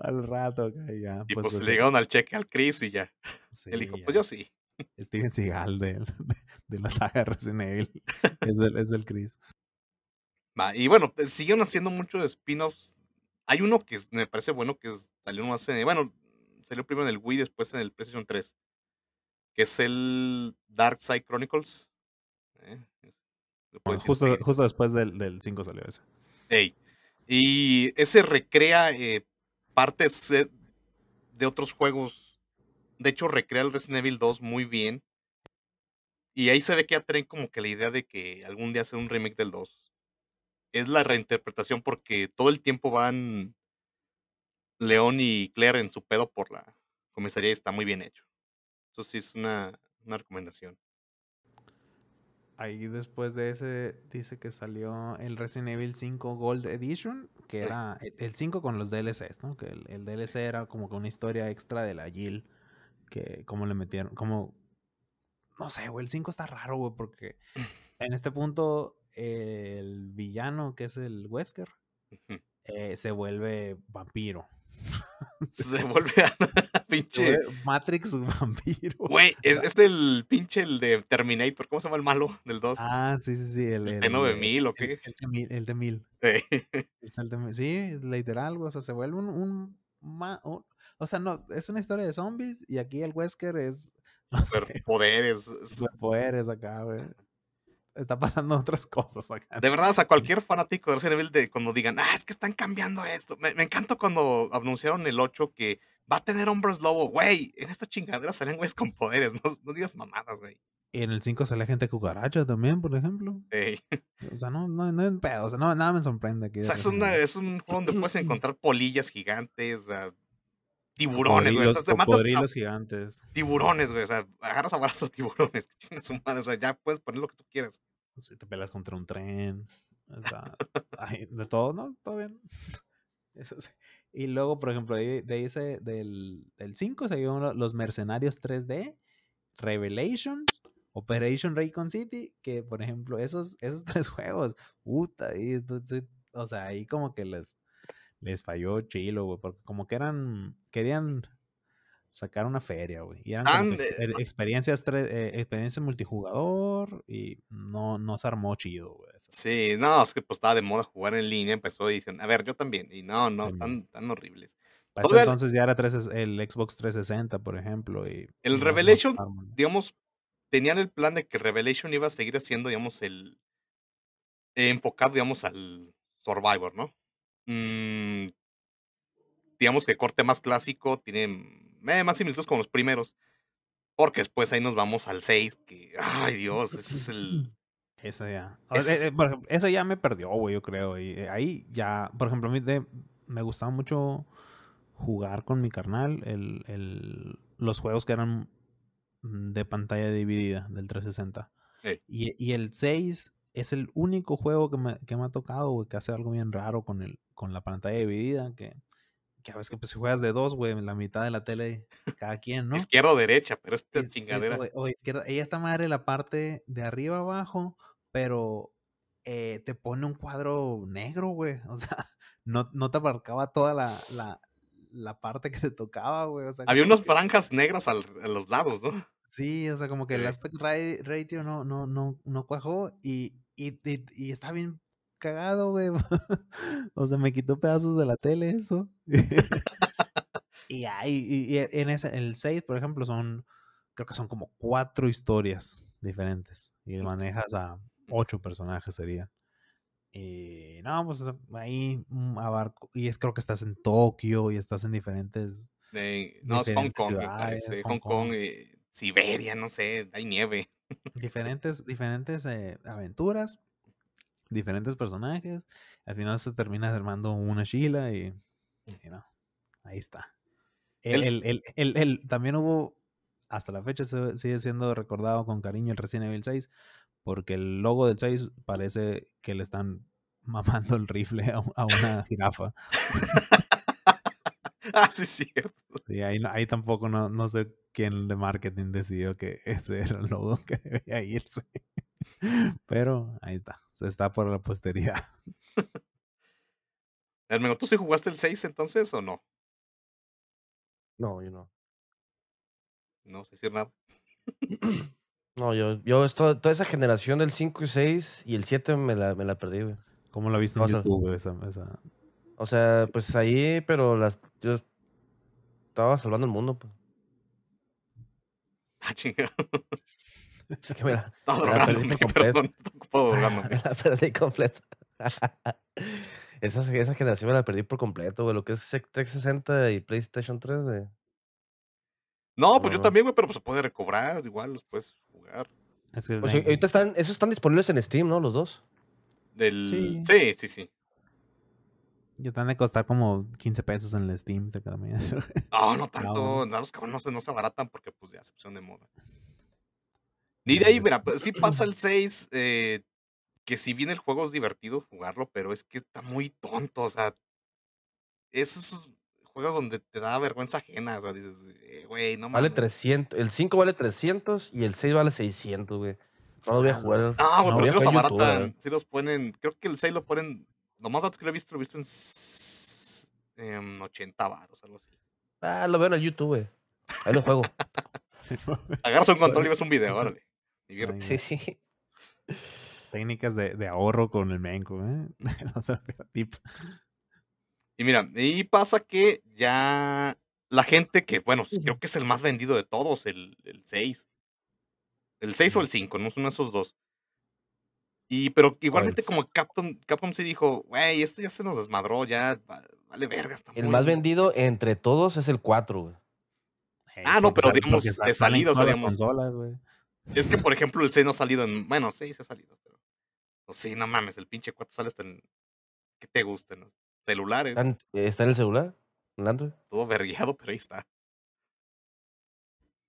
Al rato, acá, ya. Y pues, pues, le llegaron al cheque al Chris y ya. sí, Él dijo, ya. pues yo sí. Steven Seagal de, de, de la saga Resident Evil. Es el, es el Chris. Y bueno, pues, siguieron haciendo muchos spin-offs. Hay uno que me parece bueno que salió más en, bueno, salió primero en el Wii, después en el PlayStation 3, que es el Dark Side Chronicles. ¿eh? Bueno, decir justo, justo después del, del 5 salió ese. Ey, Y ese recrea eh, partes de otros juegos. De hecho, recrea el Resident Evil 2 muy bien. Y ahí se ve que ya traen como que la idea de que algún día hacer un remake del 2. Es la reinterpretación porque todo el tiempo van León y Claire en su pedo por la comisaría y está muy bien hecho. Eso sí es una recomendación. Ahí después de ese dice que salió el Resident Evil 5 Gold Edition, que era el 5 con los DLCs, ¿no? Que el, el DLC era como que una historia extra de la Jill, que como le metieron, como... No sé, güey, el 5 está raro, güey, porque en este punto el villano, que es el Wesker, eh, se vuelve vampiro. Se vuelve a pinche. Matrix vampiro. Güey, es, es el pinche el de Terminator. ¿Cómo se llama el malo del 2? Ah, sí, sí, sí. El, ¿El el, T9000 o qué? El, T1000, el T1000. Es el T1000. Sí, literal, güey, o sea, se vuelve un, un, un- O sea, no, es una historia de zombies y aquí el Wesker es... No Superpoderes. es- superpoderes acá, güey. Está pasando otras cosas acá. De verdad, o sea, cualquier fanático de Resident Evil, de cuando digan, ah, es que están cambiando esto. Me, me encanta cuando anunciaron el 8 que va a tener hombres lobo. Güey, en esta chingadera salen güeyes con poderes. No, no digas mamadas, güey. Y en el 5 sale gente cucaracha también, por ejemplo. Ey, O sea, no, no, no pedo. O sea, no, nada me sorprende aquí. O sea, es, una- es un juego donde puedes encontrar polillas gigantes, sea, tiburones, güey. Cocodrilos- matas gigantes. tiburones, güey. O sea, agarras a tiburones. O sea, ya puedes poner lo que tú quieras. Si te pelas contra un tren. O sea, ay, de todo, ¿no? Todo bien. Eso sí. Y luego, por ejemplo, ahí- de ese, del, del 5 salieron los Mercenarios 3D, Revelations, Operation Raycon City, que por ejemplo, esos, esos tres juegos, puta, y esto- esto- o sea, ahí como que les, les falló chilo, güey, porque como que eran, querían sacar una feria, güey, y eran exper- experiencias, eh, experiencias multijugador, y no, no se armó chido, güey. Sí, no, es que pues estaba de moda jugar en línea. Empezó y dicen, a ver, yo también. Y no, no, Sí, están tan horribles. Para ese Oigan- entonces ya era 3, el Xbox 360, por ejemplo. Y El no- Revelation, digamos, tenían el plan de que Revelation iba a seguir haciendo, digamos, el eh, enfocado, digamos, al Survivor, ¿no? Mm, digamos que corte más clásico, tiene eh, más similitudes con los primeros, porque después ahí nos vamos al 6, que, ay Dios, ese es el, Esa ya. Ese eh, es- eh, por ejemplo, esa ya me perdió, güey, yo creo. Y eh, ahí ya, por ejemplo, a mí de- me gustaba mucho jugar con mi carnal el, el- los juegos que eran mm, de pantalla dividida del 360. Ey. Y, y el 6 es el único juego que me, que me ha tocado, güey, que hace algo bien raro con, el, con la pantalla dividida, que, que a veces que pues, si juegas de dos, güey, en la mitad de la tele, cada quien, ¿no? Izquierda o derecha, pero esta Es- es- chingadera. O, o izquierda. Ella esta madre la parte de arriba abajo, pero eh, te pone un cuadro negro, güey. O sea, no, no te abarcaba toda la, la, la parte que te tocaba, güey. O sea, Había unas franjas negras al- a los lados, ¿no? Sí, o sea, como que el Sí. aspect ra- ratio no, no, no, no cuajó y, y, y, y está bien cagado, güey. o sea, me quitó pedazos de la tele eso. y ahí, y, y en ese, el 6, por ejemplo, son, creo que son como cuatro historias diferentes. Y manejas a ocho personajes serían. Y no, pues ahí mm, abarco. Y es creo que estás en Tokio y estás en diferentes no, es Hong Diferentes Kong, ciudades. Hong Hong Kong, Kong. eh, Siberia, no sé, hay nieve. diferentes, diferentes eh, aventuras, diferentes personajes. Al final se termina armando una Sheila y, y no, ahí está. El, El el- también hubo, hasta la fecha se- sigue siendo recordado con cariño el Resident Evil 6, porque el logo del 6 parece que le están mamando el rifle a, a una jirafa. ah, sí, sí. Y ahí, no- ahí tampoco no, no sé quién de marketing decidió que ese era el logo que debía irse. Pero ahí está, se está por la posteridad. Hermano, ¿tú sí jugaste el 6 entonces o no? No, yo no. No sé decir nada. No, yo, yo esto- toda esa generación del 5 y 6 y el 7 me la, me la perdí, güey. ¿Cómo lo viste en O sea- YouTube? Esa, esa- O sea, pues ahí, pero las, yo estaba salvando el mundo, pues. Ah, chingada. Así que mira, Estaba Me la perdí me la perdí completa. esa, esa generación me la perdí por completo, güey. Lo que es 360 y PlayStation 3, güey. No, pues yo también, güey, pero pues se puede recobrar, igual los puedes jugar. es que Pues ahorita están, esos están disponibles en Steam, ¿no? Los dos. Del... Sí. Sí, sí, sí. Ya te han de costar como 15 pesos en el Steam. te. No, no tanto. no, los cabrones no se, no se abaratan porque pues ya se pusieron de moda. Ni de ahí, mira, pues, sí pasa el 6, eh, que si bien el juego es divertido jugarlo, pero es que está muy tonto, o sea, esos juegos donde te da vergüenza ajena, o sea, dices, eh, güey, no Vale mames. 300. El 5 vale 300 y el 6 vale 600, güey. No lo voy a Ah, jugar. No, güey, No, pero sí los abaratan, ¿verdad? sí los ponen, creo que el 6 lo ponen, lo más barato que lo he visto, lo he visto en em, 80 baros, algo así. Ah, lo veo en el YouTube, güey. Ahí lo juego. Sí, Agarras un control y ves un video, órale. diviértete. Ay, sí, sí. Técnicas de, de ahorro con el menco, ¿eh? O sea, tip. Y mira, y pasa que ya la gente que, bueno, creo que es el más vendido de todos, el, el 6. El 6 o el 5, no son esos dos. Y, pero igualmente como Capcom, Capcom sí dijo, güey, este ya se nos desmadró, ya va- vale verga, está El muy-". más vendido entre todos es el 4, güey. Ey, Ah, no, pero digamos, de salida, o sea, digamos- consolas, güey. Es que, por ejemplo, el 6 no ha salido en, bueno, 6 ha salido, pero, pues sí, no mames, el pinche 4 sale hasta en, ¿qué te gusta? En los celulares, ¿Está en, está en el celular? ¿En el Android? todo vergueado, pero ahí está.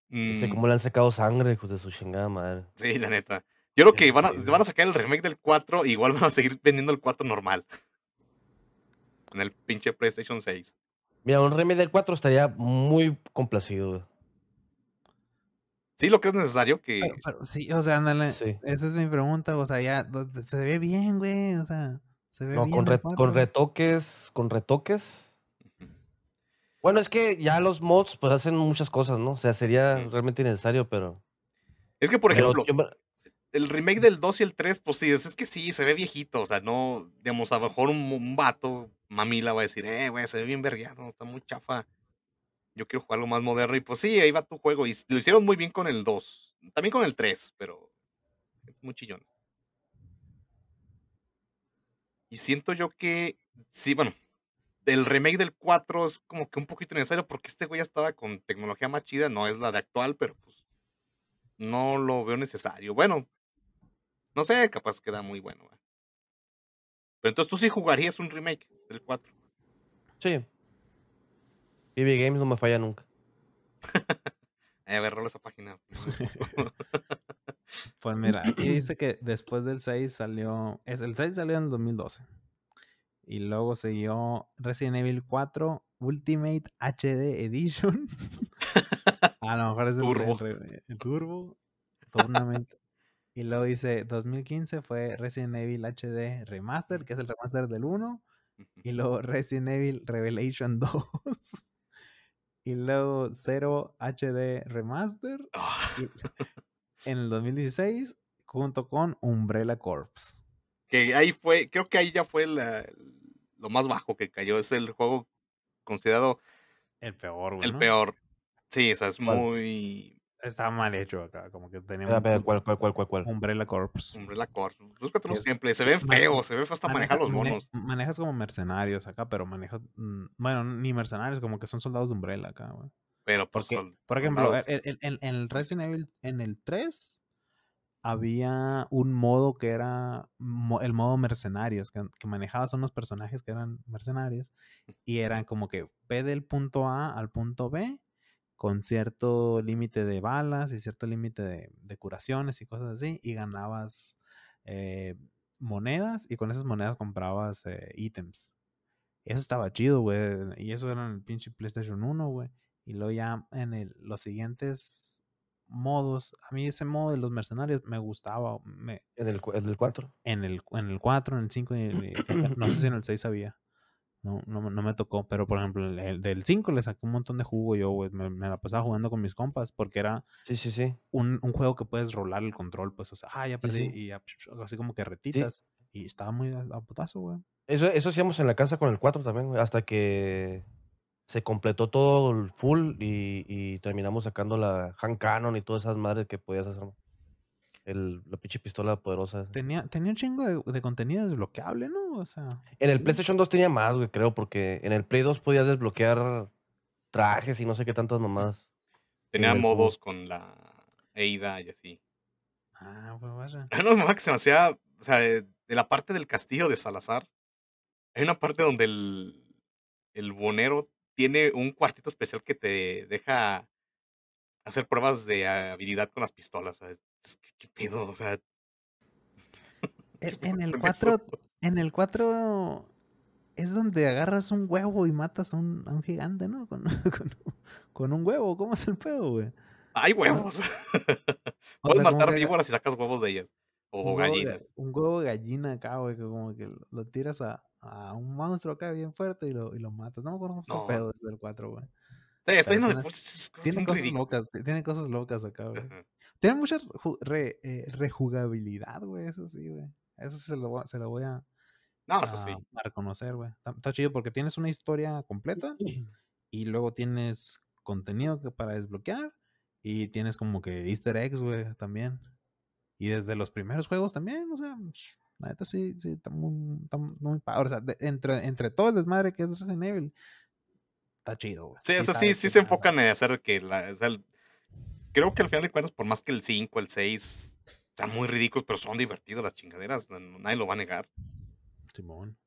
No sé Mm. cómo le han sacado sangre, hijos de su chingada madre. Sí, la neta. Yo creo que van a, güey. van a sacar el remake del 4 y igual van a seguir vendiendo el 4 normal. En el pinche PlayStation 6. Mira, un remake del 4 estaría muy complacido, güey. ¿Sí lo crees necesario? Que... Pero, pero sí, o sea, ándale. Sí. Esa es mi pregunta. O sea, ya se ve bien, güey. O sea, se ve No, bien. con, re- con retoques, con retoques. Bueno, es que ya los mods pues hacen muchas cosas, ¿no? O sea, sería realmente innecesario, pero... Es que, por pero ejemplo, yo el remake del 2 y el 3, pues sí, es, es que sí, se ve viejito. O sea, no, digamos, a lo mejor un, un vato, mamila, va a decir, eh, güey, se ve bien vergueado, está muy chafa. Yo quiero jugar algo más moderno. Y pues sí, ahí va tu juego. Y lo hicieron muy bien con el 2. También con el 3, pero es muy chillón. Y siento yo que, sí, bueno, el remake del 4 es como que un poquito necesario porque este güey ya estaba con tecnología más chida, no es la de actual, pero pues no lo veo necesario. Bueno, No sé, capaz queda muy bueno. Pero entonces tú sí jugarías un remake del 4. Sí. PB Games no me falla nunca. Eh, a ver, rola esa página. Pues mira, aquí dice que después del 6 salió. Es, el 6 salió en el 2012. Y luego siguió Resident Evil 4 Ultimate HD Edition. A lo mejor es el, Turbo. el el Turbo. Tournament. Y luego dice 2015 fue Resident Evil HD Remaster, que es el remaster del 1. Y luego Resident Evil Revelation 2. Y luego 0 HD Remaster Ah, y- en el 2016 junto con Umbrella Corps. que ahí fue, creo que ahí ya fue la- lo más bajo que cayó. Es el juego considerado El peor, güey. el ¿no? peor. Sí, o sea, es ¿Cuál? muy Estaba mal hecho acá, como que espera, un- ¿cuál, cuál, cuál, cuál, cuál? Umbrella Corps. Umbrella Corps. Búscate unos Es- gameplays. Se ven feos, se ve hasta manejar los mane- monos. manejas como mercenarios acá, pero manejas. mm, Bueno, ni mercenarios, como que son soldados de Umbrella acá, güey. Pero pues, Porque, sol- por ejemplo, en, en- en- en el Resident Evil, en el 3, había un modo que era mo- el modo mercenarios, que, que manejabas a unos personajes que eran mercenarios y eran como que ve del punto A al punto B con cierto límite de balas y cierto límite de, de curaciones y cosas así y ganabas eh, monedas y con esas monedas comprabas eh, ítems. Eso estaba chido, güey. Y eso era en el pinche PlayStation 1, güey. Y luego ya en el, los siguientes modos, a mí ese modo de los mercenarios me gustaba. Me, En el, el del 4. en, el, en el 4, en el 5, y que- no sé si en el 6 había. No, no, me- no me tocó, pero por ejemplo, el, el del 5 le saqué un montón de jugo yo, güey. Me, me la pasaba jugando con mis compas porque era Sí, sí, sí. un, un juego que puedes rolar el control, pues, o sea, ah, ya perdí, y ya, así como que retitas. Y estaba muy a, a putazo, güey. Eso, eso hacíamos en la casa con el 4 también, güey, hasta que se completó todo el full y, y terminamos sacando la hand cannon y todas esas madres que podías hacer. El, la pinche pistola poderosa. esa. Tenía, tenía un chingo de, de contenido desbloqueable, ¿no? O sea. En el sí. PlayStation 2 tenía más, güey, creo, porque en el Play 2 podías desbloquear trajes y no sé qué tantas mamadas. Tenía modos con la Eida y así. Ah, pues vaya. Hay una mamá que se me hacía, o sea, de, de la parte del castillo de Salazar, hay una parte donde el, el bonero tiene un cuartito especial que te deja hacer pruebas de habilidad con las pistolas. o sea, es- ¿qué, pedo? O sea, En, ¿qué en el con eso? 4, en el 4 es donde agarras un huevo y matas a un, a un gigante, ¿no? Con, con, con un huevo, ¿cómo es el pedo, güey? Hay huevos. Puedes sea, matar víboras y sacas huevos de ellas. O un gallinas. ga- un huevo gallina acá, güey, que como que lo, tiras a, a un monstruo acá bien fuerte y lo, y lo matas. No me acuerdo cómo el No. pedo desde el 4, güey. Sí, está lleno de tiene- cosas, Tiene locas, tiene cosas locas acá, güey. Tiene mucha re- eh, rejugabilidad, güey, eso sí, güey. Eso se lo, voy a- se lo voy a, No, eso sí. a- a reconocer, güey. Está, está chido porque tienes una historia completa y luego tienes contenido que para desbloquear y tienes como que easter eggs, güey, también. Y desde los primeros juegos también, o sea, la neta sí, sí, está muy, está muy padre. O sea, de- entre, entre todo el desmadre que es Resident Evil, está chido, güey. Sí, o sea, sí, sí se enfocan en hacer que la. o sea, el- creo que al final de cuentas, por más que el 5, el 6 sean muy ridículos, pero son divertidos las chingaderas. Nadie lo va a negar. Simón.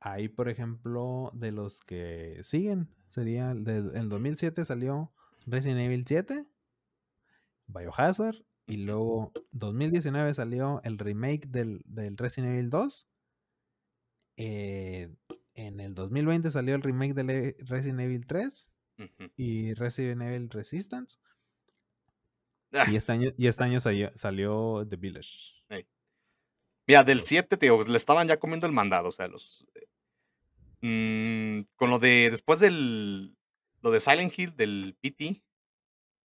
Ahí, por ejemplo, de los que siguen, sería el del el 2007 salió Resident Evil 7, Biohazard, y luego 2019 salió el remake del, del Resident Evil 2. eh, en el 2020 salió el remake del e- Resident Evil 3 Y Resident Evil Resistance. Ah, Y este año, y este año salió, salió The Village. Mira, del 7, te digo, le estaban ya comiendo el mandado. O sea, los. eh, mm, con lo de. Después del. Lo de Silent Hill, del PT.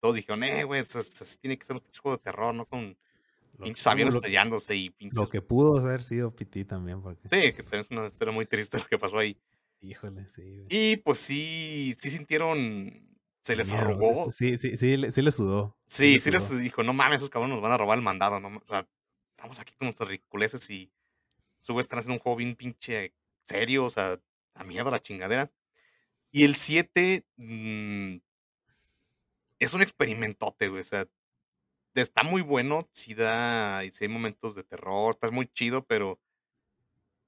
Todos dijeron, eh, güey, eso, eso tiene que ser un juego de terror, ¿no? Con Lo, pinches aviones lo- estrellándose y lo pinches. que pudo haber sido PT también, porque. Sí, que es una historia muy triste lo que pasó ahí. Híjole, sí. güey. Y pues sí, sí sintieron. Se les arrugó. Sí, sí, sí, sí le sudó. Sí, sí les sudó. dijo, no mames, esos cabrones nos van a robar el mandado, no O sea, estamos aquí con nuestras ridiculeces y sube están haciendo un juego bien pinche serio, o sea, a miedo la chingadera. Y el 7 mm, es un experimentote, güey, o sea, está muy bueno, sí da, y sí hay momentos de terror, está muy chido, pero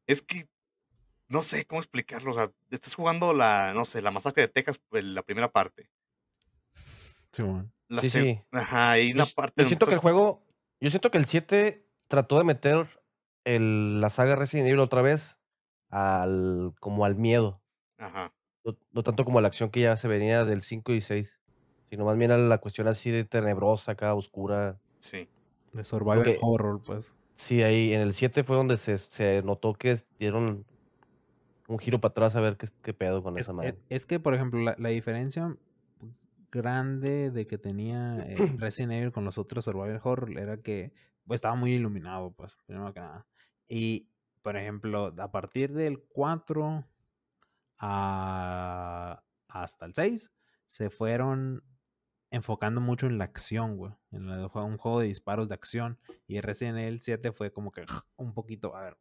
es que no sé cómo explicarlo. O sea, estás jugando la, no sé, la masacre de Texas, pues, la primera parte. Simón. La Sí, sí. Ajá, hay Yo, una s- parte yo siento que el juego, yo siento que el 7 trató de meter el- la saga Resident Evil otra vez al, como al miedo. Ajá. No, no tanto como a la acción que ya se venía del 5 y 6, sino más bien a la cuestión así de tenebrosa, acá oscura. Sí. De survival Porque- horror, pues. Sí, ahí en el 7 fue donde se, se notó que dieron un giro para atrás a ver qué, qué pedo con Es, esa es- madre. es que, por ejemplo, la, la diferencia grande de que tenía eh, Resident Evil con los otros survival horror era que pues, estaba muy iluminado, pues, primero que nada. Y, por ejemplo, a partir del 4 a- hasta el 6, se fueron enfocando mucho en la acción, güey. En un juego de disparos de acción. Y Resident Evil 7 fue como que un poquito, a ver,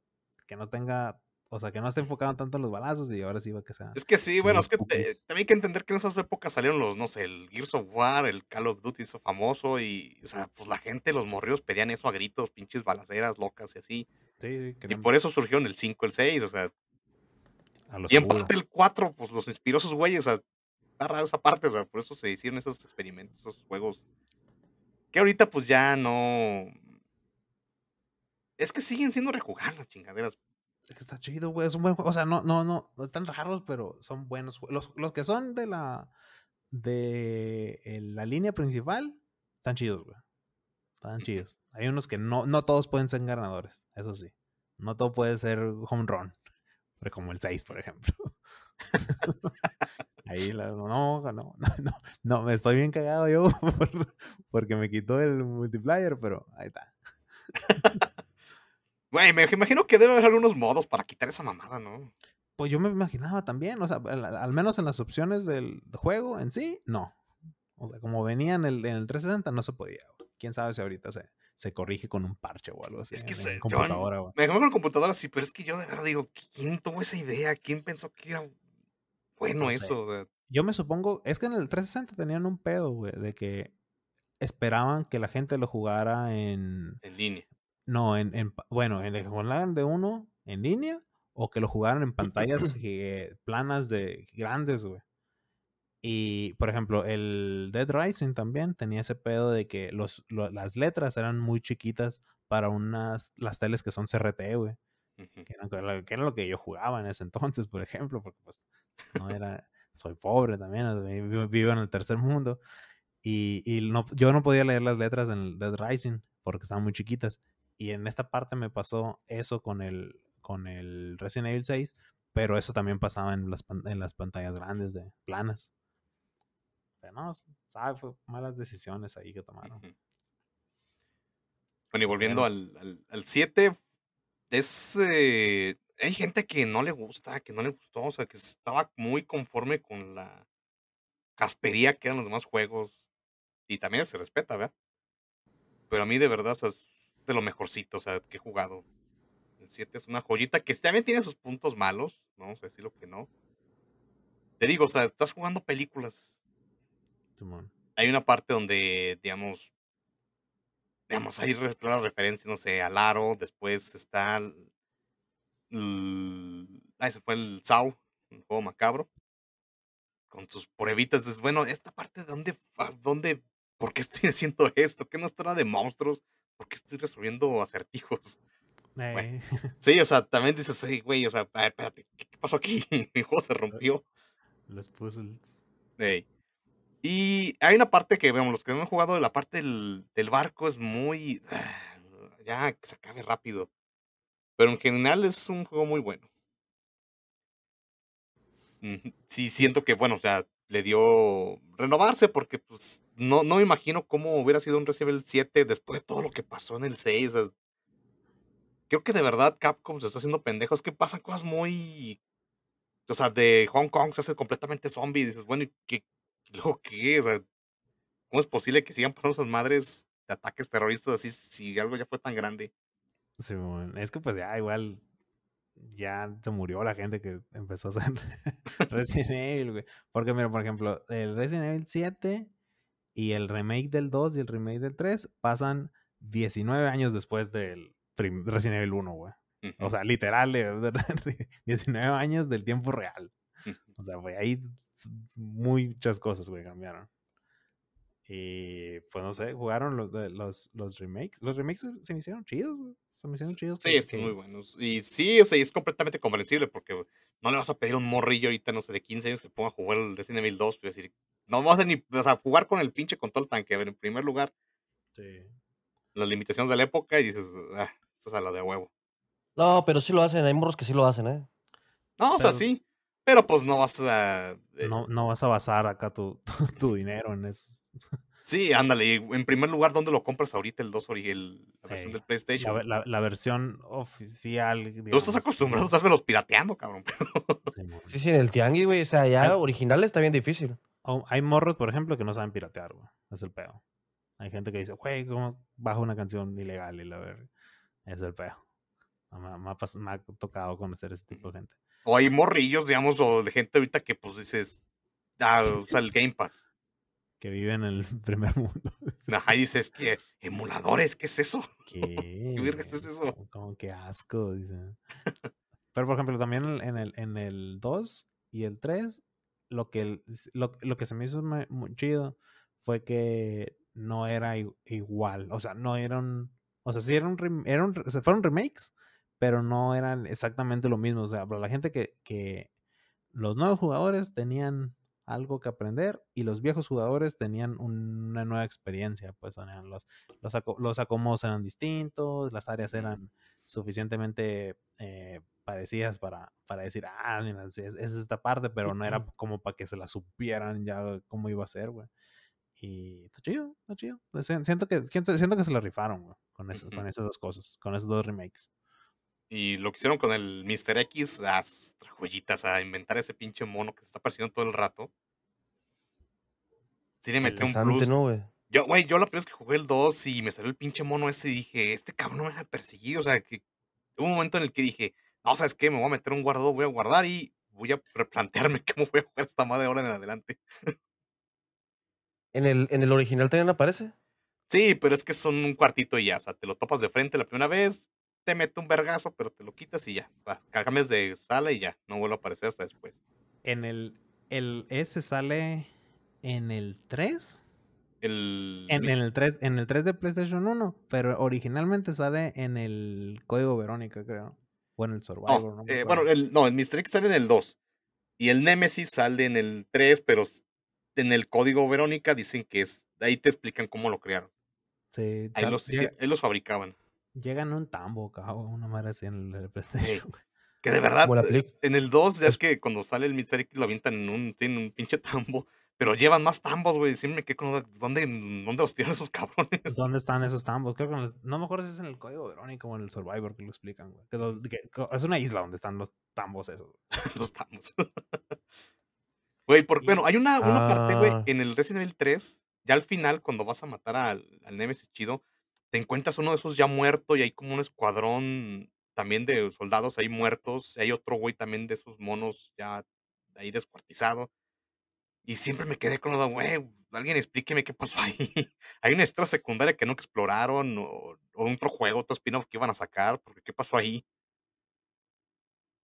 que no tenga, o sea, que no esté enfocado tanto en los balazos y ahora sí va que sea. Es que sí, bueno, es que te- también hay que entender que en esas épocas salieron los, no sé, el Gears of War, el Call of Duty hizo famoso y, o sea, pues la gente, los morridos pedían eso a gritos, pinches balaceras locas y así. Sí, sí, Y por eso surgieron el 5, el 6, o sea, a y en parte el 4, pues los inspiró esos güeyes, o sea, está raro esa parte, o sea, por eso se hicieron esos experimentos, esos juegos. Que ahorita pues ya no... Es que siguen siendo rejugadas las chingaderas. Es que está chido, güey. Es un buen juego. O sea, no, no, no, no están raros, pero son buenos. Los, los que son de la de el- la línea principal están chidos, güey. Están chidos. Hay unos que no, no todos pueden ser ganadores, eso sí. No todo puede ser home run. Pero como el 6, por ejemplo. Ahí la, no, no, no, no, no, no, me estoy bien cagado yo por- porque me quitó el multiplayer, pero ahí está. Güey, me imagino que debe haber algunos modos para quitar esa mamada, ¿no? Pues yo me imaginaba también, o sea, al, menos en las opciones del juego en sí, no. O sea, como venía en el, en el 360, no se podía. güey. Quién sabe si ahorita se, se corrige con un parche o algo así. Es que en, se- yo computadora, güey. Me con computadora sí, pero es que yo de verdad digo, ¿quién tuvo esa idea? ¿Quién pensó que era bueno No eso? Yo me supongo, es que en el 360 tenían un pedo, güey, de que esperaban que la gente lo jugara en. en línea. No, en, en bueno, en el jugaran de uno en línea o que lo jugaran en pantallas eh, planas de grandes, güey. Y, por ejemplo, el Dead Rising también tenía ese pedo de que los, lo- las letras eran muy chiquitas para unas, las teles que son CRT, güey. Que, lo- que era lo que yo jugaba en ese entonces, por ejemplo, porque pues no era, soy pobre también, vivo en el tercer mundo. Y, y no, yo no podía leer las letras en el Dead Rising porque estaban muy chiquitas. Y en esta parte me pasó eso con el, con el Resident Evil 6, pero eso también pasaba en las, en las pantallas grandes de planas. Pero no, sabe, fue malas decisiones ahí que tomaron. Bueno, y volviendo Pero- al, al, al 7, es. eh, hay gente que no le gusta, que no le gustó, o sea, que estaba muy conforme con la caspería que eran los demás juegos. Y también se respeta, ¿verdad? Pero a mí de verdad, o sea, de lo mejorcito, o sea, que he jugado. El 7 es una joyita que también tiene sus puntos malos, no vamos a decir lo que no. Te digo, o sea, estás jugando películas. Hay una parte donde, digamos, digamos, hay claro referencia, no sé, al aro, después está el, el- ah, ese fue el Saw, un juego macabro, con sus pruebitas, dices, bueno, esta parte de dónde, dónde, por qué estoy haciendo esto, que no es de monstruos, por qué estoy resolviendo acertijos. Eh, Sí, o sea, también dices, sí, güey, o sea, a ver, espérate, ¿qué, pasó aquí? Mi juego se rompió. los puzzles. Ey. Y hay una parte que, vemos, los que hemos jugado, la parte del, del barco es muy. Ya, que se acabe rápido. Pero en general es un juego muy bueno. Sí, siento que, bueno, o sea, le dio renovarse porque, pues, no, no me imagino cómo hubiera sido un Resident Evil 7 después de todo lo que pasó en el 6. o sea, creo que de verdad Capcom se está haciendo pendejos, que pasan cosas muy. O sea, de Hong Kong se hace completamente zombie. Y dices, bueno, ¿y qué? ¿y ¿Luego qué? O sea, ¿cómo es posible que sigan pasando esas madres de ataques terroristas así si algo ya fue tan grande? Simón, Es que pues ya igual ya se murió la gente que empezó a hacer Resident Evil, güey. Porque mira, por ejemplo, el Resident Evil 7 Y el remake del 2 y el remake del 3 pasan 19 años después del Resident Evil 1, güey. O sea, literal, eh, 19 años del tiempo real. O sea, güey, ahí muchas cosas, güey, cambiaron. Y pues no sé, jugaron los, de- los, los remakes. Los remakes se- me hicieron chidos, güey. Se me hicieron chidos. Sí, están muy buenos. Y sí, o sea, y es completamente comprensible porque no le vas a pedir a un morrillo ahorita, no sé, de 15 años que se ponga a jugar el Resident Evil 2. Pues decir, no vas a ni, o sea, jugar con el pinche control tanque. A ver, en primer lugar, Sí. las limitaciones de la época y dices, ah, esto es a la de huevo. No, pero sí lo hacen, hay morros que sí lo hacen, ¿eh? No, o sea, sí, pero pues no vas a. eh, No, no vas a basar acá tu, tu, tu dinero en eso. Sí, ándale. En primer lugar, ¿dónde lo compras ahorita el 2 ori- el, la versión del La, PlayStation? la- la versión oficial. Tú estás digamos, acostumbrado a estarlos pirateando, cabrón. Sí, sí, en el tianguis, güey, o sea, ya Ay. original está bien difícil. O- hay morros, por ejemplo, que no saben piratear, güey. Es el pedo. Hay gente que dice, güey, ¿cómo bajo una canción ilegal? Y la verga. Es el pedo. Me, ha- me ha pas- me ha tocado conocer ese tipo de gente. O hay morrillos, digamos, o de gente ahorita que pues dices, ah, usa el Game Pass. Que vive en el primer mundo. Ajá, y dices, que emuladores, ¿qué es eso? ¿Qué? vergas es eso? Como, como que asco, dice. Pero, por ejemplo, también en el, en el 2 y el 3, lo que, lo, lo que se me hizo muy chido fue que no era igual. O sea, no eran. O sea, sí eran, eran re- se fueron remakes, pero no eran exactamente lo mismo. O sea, para la gente que, que los nuevos jugadores tenían algo que aprender y los viejos jugadores tenían una nueva experiencia. Pues tenían los, los, los acomodos eran distintos, las áreas eran suficientemente eh, parecidas para, para decir, ah, mira, es, es esta parte, pero no era como para que se la supieran ya cómo iba a ser, güey. Y está chido, está chido. Sien- Siento que, siento, siento que se la rifaron, güey, con, eso- con esas dos cosas, con esos dos remakes. Y lo que hicieron con el Mr. X, las joyitas, a inventar ese pinche mono que te está persiguiendo todo el rato. Sí le metió un plus. ¿no, güey? Yo, güey, yo la primera vez que jugué el 2 y me salió el pinche mono ese y dije, este cabrón no me deja de perseguir. O sea, que hubo un momento en el que dije, no, ¿sabes qué? Me voy a meter un guardado, voy a guardar y voy a replantearme cómo voy a jugar esta madre ahora en adelante. ¿En el, ¿En el original también aparece? Sí, pero es que son un cuartito y ya. O sea, te lo topas de frente la primera vez, te mete un vergazo, pero te lo quitas y ya. Cambias de sala y ya. No vuelve a aparecer hasta después. En el, el S sale en el 3. El. En, en el 3, en el 3 de PlayStation 1, pero originalmente sale en el código Verónica, creo. O en el Survivor, no, eh, bueno, el, no, el Mr. X sale en el 2. Y el Nemesis sale en el 3, pero en el código Verónica dicen que es. Ahí te explican cómo lo crearon. Sí, Ahí los, ahí los fabricaban. Llegan un tambo, cabrón, una madre así en el PlayStation. Que de verdad, eh, en el 2, ya es que cuando sale el Mr. X lo avientan en un, en un pinche tambo. Pero llevan más tambos, güey. Siempre me quedé con. ¿Dónde, ¿Dónde los tiran esos cabrones? ¿Dónde están esos tambos? Creo que no me acuerdo si es en el código Verónica o en el Survivor que lo explican, güey. Que lo- que- que es una isla donde están los tambos esos. los tambos. Güey, por, Y- bueno, hay una, una parte, güey, Ah. en el Resident Evil 3, ya al final, cuando vas a matar al, al Nemesis chido, te encuentras uno de esos ya muerto y hay como un escuadrón también de soldados ahí muertos. Y hay otro güey también de esos monos ya ahí descuartizado. Y siempre me quedé con lo de, güey, alguien explíqueme qué pasó ahí. hay una historia secundaria que nunca exploraron o, o otro juego, otro spin-off que iban a sacar, porque qué pasó ahí.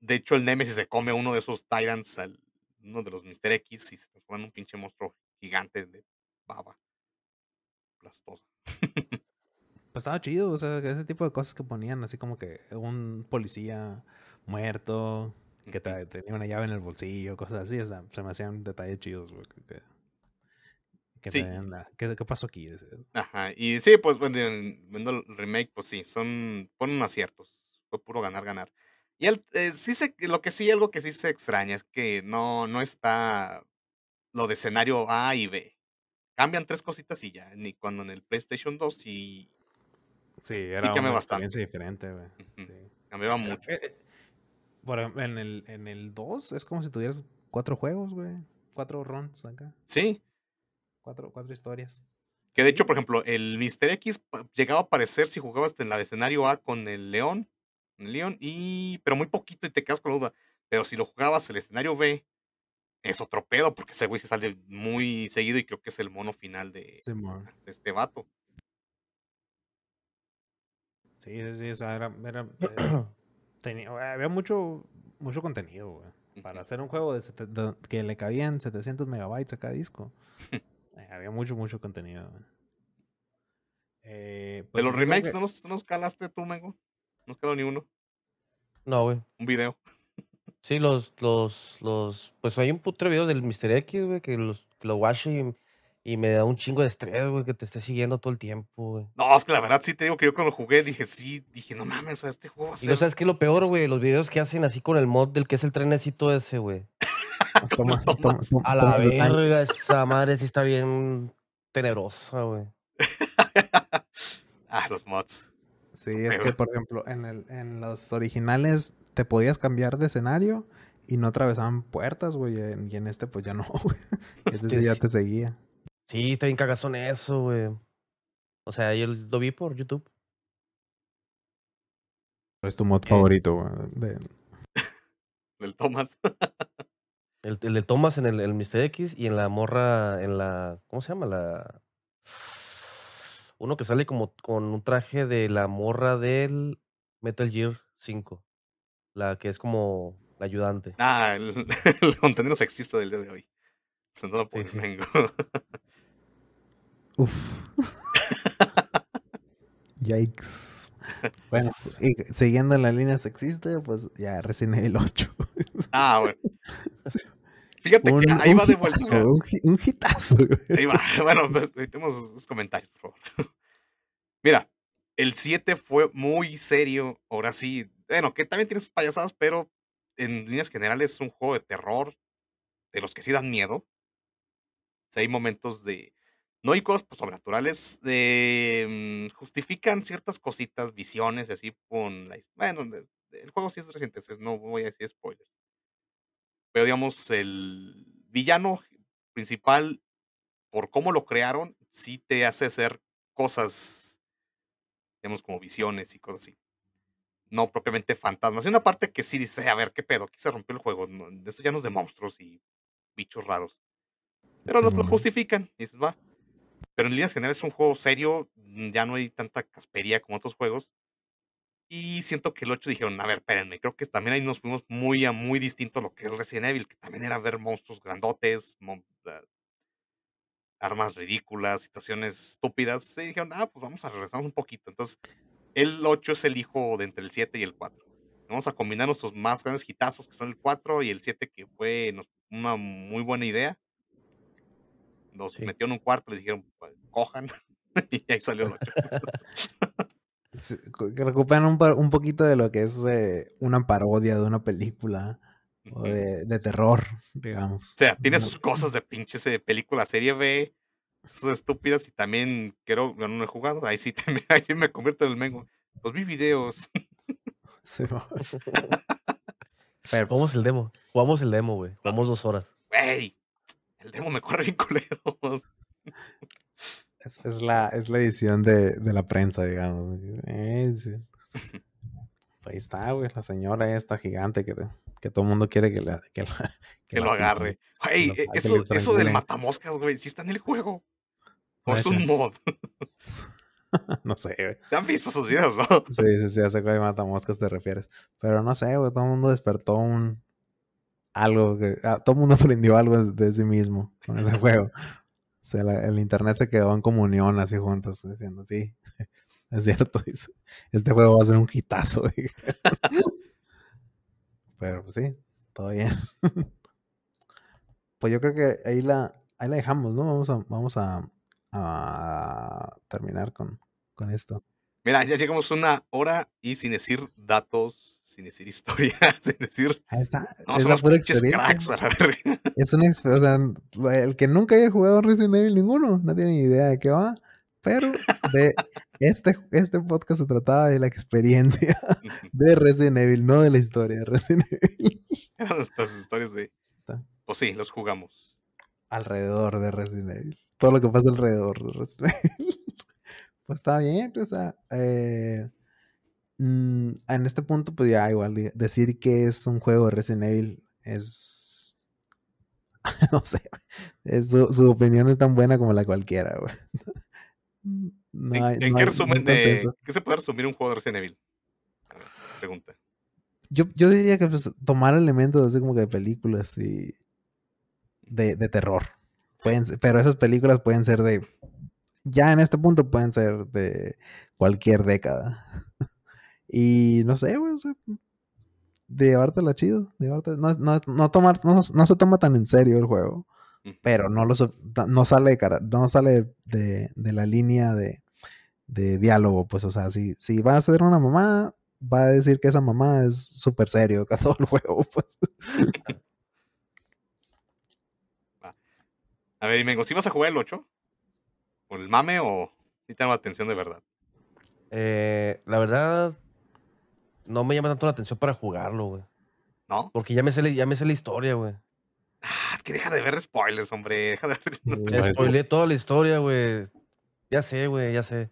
De hecho, el Nemesis se come uno de esos Tyrants, uno de los Mr. X, y se transforma en un pinche monstruo gigante de baba. Plastosa. Pues estaba chido, o sea, ese tipo de cosas que ponían, así como que un policía muerto, que tenía una llave en el bolsillo, cosas así, o sea, se me hacían detalles chidos, güey. Que, que, Sí. la- ¿qué, qué pasó aquí? Ajá. Y sí, pues viendo el remake, pues sí, son, fueron aciertos. Fue puro ganar, ganar. Y el, eh, sí se, lo que sí, algo que sí se extraña es que no, no está lo de escenario A y B. Cambian tres cositas y ya. Ni cuando en el PlayStation 2 sí Sí, era una bastante. experiencia diferente, güey. Sí. cambiaba mucho. eh, eh, ejemplo, en el, en el 2 es como si tuvieras cuatro juegos, güey. Cuatro runs acá. Sí, Cuatro, cuatro historias. Que de hecho, por ejemplo, el Mr. X llegaba a aparecer si jugabas en la de escenario A con el León, el León, y pero muy poquito y te quedas con la duda. Pero si lo jugabas el escenario B, es otro pedo, porque ese güey se sale muy seguido y creo que es el mono final de, de este vato. Sí, sí, sí, o sea, era, era, eh, tenía, había mucho, mucho contenido, güey. Para hacer un juego de, sete- de- que le cabían 700 megabytes a cada disco. eh, había mucho, mucho contenido. güey. Eh, De pues los yo creo remakes, que- ¿no los, no los calaste tú, Mengo? No os quedó ni uno. No, güey. Un video. Sí, los, los, los, pues hay un putre video del Mr. X, güey, que, los, que lo watch y, y me da un chingo de estrés, güey, que te esté siguiendo todo el tiempo, güey. No, es que la verdad sí te digo que yo cuando jugué dije, sí, dije, no mames, o sea, este juego va a Y no sabes qué es lo peor, güey, los videos que hacen así con el mod del que es el trenecito ese, güey. toma- Tomas. toma- toma- A la verga, esa madre sí está bien tenebrosa, güey. ah, los mods. Sí, es que, por ejemplo, en, el, en los originales te podías cambiar de escenario y no atravesaban puertas, güey. Y en este, pues ya no, güey. Este sí ya te seguía. Sí, está bien cagazón eso, güey. O sea, yo lo vi por YouTube. Es tu mod ¿Qué? favorito, güey. de- Del Thomas. El, el de Thomas en el, el Mr. X y en la morra, en la, ¿cómo se llama? La... Uno que sale como con un traje de la morra del Metal Gear 5. La que es como la ayudante. Ah, el, el contenido sexista del día de hoy. Presentado por Sí, sí. Uf. Yikes. Bueno, y siguiendo en la línea sexista, pues ya Resident Evil 8. ah, bueno. Fíjate un, que ahí va de vuelta. un, un hitazo. Ahí va. Bueno, metemos los comentarios, por favor. Mira, el 7 fue muy serio. Ahora sí, bueno, que también tiene sus payasadas, pero en líneas generales es un juego de terror de los que sí dan miedo. O sea, hay momentos de. No hay cosas pues, sobrenaturales. eh, justifican ciertas cositas, visiones y así con la. Bueno, el juego sí es reciente, entonces no voy a decir spoilers. Pero digamos, el villano principal por cómo lo crearon, sí te hace hacer cosas, digamos, como visiones y cosas así. No propiamente fantasmas. Hay una parte que sí dice, a ver, ¿qué pedo? Aquí se rompió el juego. no, esto ya no es de monstruos y bichos raros. Pero lo, lo justifican. Y dices, va. Pero en líneas generales es un juego serio. mm, Ya no hay tanta caspería como otros juegos. Y siento que el 8 dijeron, a ver, espérenme, creo que también ahí nos fuimos muy a muy distinto a lo que es Resident Evil, que también era ver monstruos grandotes, mon- ah, armas ridículas, situaciones estúpidas. Y dijeron, ah, pues vamos a regresar un poquito. Entonces, el 8 es el hijo de entre el 7 y el 4. Vamos a combinar nuestros más grandes hitazos, que son el 4 y el 7, que fue una muy buena idea. Los Sí. metió en un cuarto, les dijeron, "Pues, cojan, y ahí salió el 8. Sí, co- que recuperan un, un poquito de lo que es eh, una parodia de una película o de, de terror, digamos. O sea, tiene No- sus cosas de pinches de película serie B, esas estúpidas, y también creo, yo no he jugado, ahí sí te, me, ahí me convierto en el mengo. Pues vi videos. Sí, no. Pero, Jugamos pues, el demo. Jugamos el demo, güey. Jugamos dos horas. Güey, el demo me corre bien culero. es, es la, es la edición de, de la prensa, digamos. Eh, sí. Ahí está, güey, la señora esta gigante que, que todo el mundo quiere que, la, que, la- Que la lo agarre. Güey, eso, eso del matamoscas, güey, sí está en el juego. O es un mod. no sé, güey. ¿Te han visto esos videos, no? Sí, sí, sí, a ese güey matamoscas te refieres. Pero no sé, güey, todo el mundo despertó un... Algo que... ah, todo el mundo aprendió algo de, sí mismo con ese juego. O sea, la- el internet se quedó en comunión así juntos, diciendo, sí, es cierto, este juego va a ser un hitazo. Pero pues sí, todo bien. Pues yo creo que ahí la, ahí la dejamos, ¿no? Vamos a, vamos a, a terminar con, con esto. Mira, ya llegamos una hora y sin decir datos, sin decir historia, sin decir. Ahí está. No, es la pura cracks a la verga. Es una o sea, el que nunca haya jugado Resident Evil ninguno, no tiene ni idea de qué va. Pero de este, este podcast se trataba de la experiencia de Resident Evil, no de la historia de Resident Evil. Eran nuestras historias de. Pues sí, los jugamos. Alrededor de Resident Evil. Todo lo que pasa alrededor de Resident Evil. Pues está bien, o sea, eh, mm, en este punto, pues ya igual de- decir que es un juego de Resident Evil es no sé. Es su, su opinión es tan buena como la cualquiera, güey. No ¿En, hay, en no qué hay- no hay resumen de qué se puede resumir un juego de Resident Evil? Ver, pregunta. Yo, yo diría que pues, tomar elementos así como que de películas y de, de terror. Pueden ser- pero esas películas pueden ser de. Ya en este punto pueden ser de cualquier década. y no sé, güey. o sea, de llevártela chido. de llevártela- no, no, no tomar, no, no se toma tan en serio el juego. Pero no, lo, no sale, de cara- no sale de, de la línea de, de diálogo. Pues, o sea, si, si va a ser una mamá, va a decir que esa mamá es súper serio que todo el juego. Pues. A ver, y Mengo, ¿si vas a jugar el 8? ¿Por el mame o si te llama la atención de verdad? Eh, la verdad, no me llama tanto la atención para jugarlo, güey. ¿No? Porque ya me sé, la- ya me sé la historia, güey. Ah, es que deja de ver spoilers, hombre. Deja de ver. Ya spoileé metas. toda la historia, güey. Ya sé, güey, ya sé.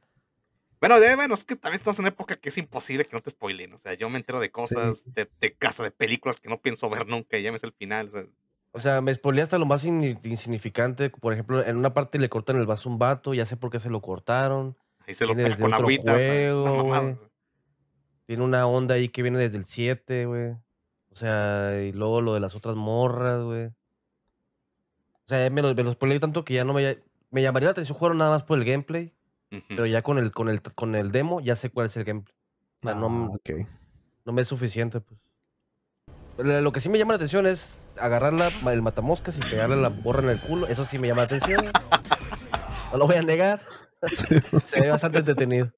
Bueno, de, bueno, es que también estamos en una época que es imposible que no te spoilen. O sea, yo me entero de cosas de, de casa, de películas que no pienso ver nunca y ya me sé el final. O sea, O sea, me spoileé hasta lo más insignificante. Por ejemplo, en una parte le cortan el vaso a un vato, ya sé por qué se lo cortaron. ahí se lo pega con otro Tiene una onda ahí que viene desde el 7, güey. O sea, y luego lo de las otras morras, güey. O sea, me los, me los tanto que ya no me... Me llamaría la atención jugar nada más por el gameplay, pero ya con el, con el, con el demo ya sé cuál es el gameplay. O sea, no, Ah, no me es suficiente, pues. Lo que sí me llama la atención es agarrar la- el matamoscas y pegarle la borra en el culo. Eso sí me llama la atención. No lo voy a negar. Se ve bastante entretenido.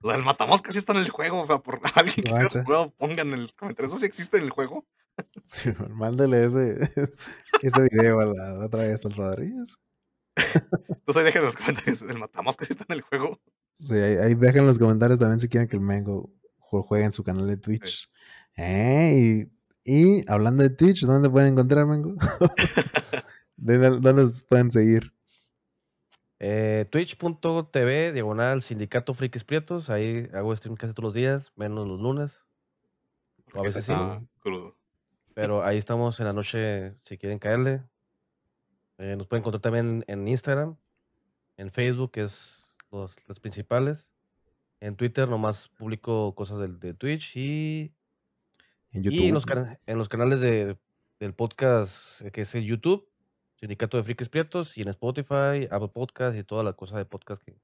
Lo del matamosca sí está en el juego. O sea, por alguien que Guacha. jugado, pongan en los comentarios. ¿Eso sí existe en el juego? Sí, mándale ese, ese video a la otra vez al Rodríguez. Entonces ahí dejen en los comentarios. ¿El matamosca sí está en el juego? Sí, ahí, ahí dejen en los comentarios también si quieren que el Mengo ju- juegue en su canal de Twitch. Eh, y, y hablando de Twitch, ¿dónde pueden encontrar Mengo? ¿De dónde dónde los pueden seguir? Eh, Twitch.tv, diagonal, sindicato frikis prietos. Ahí hago stream casi todos los días, menos los lunes. O a veces sí. crudo. Pero ahí estamos en la noche si quieren caerle. Eh, nos pueden encontrar también en Instagram, en Facebook, que es los, las principales. En Twitter nomás publico cosas del, de Twitch y, En y en, YouTube. los cana- en los canales de, del podcast eh, que es el YouTube, Sindicato de Frikis Prietos, y en Spotify, Apple Podcast y toda la cosa de podcast que,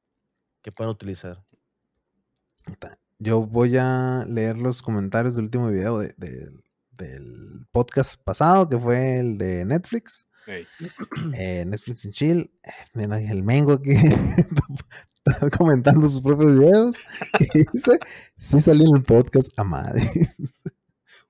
que puedan utilizar. Yo voy a leer los comentarios del último video de- de- del podcast pasado, que fue el de Netflix. Eh, Netflix en Chill. Eh, Mira, el Mengo aquí está comentando sus propios videos. Y dice, sí salí en el podcast Amade.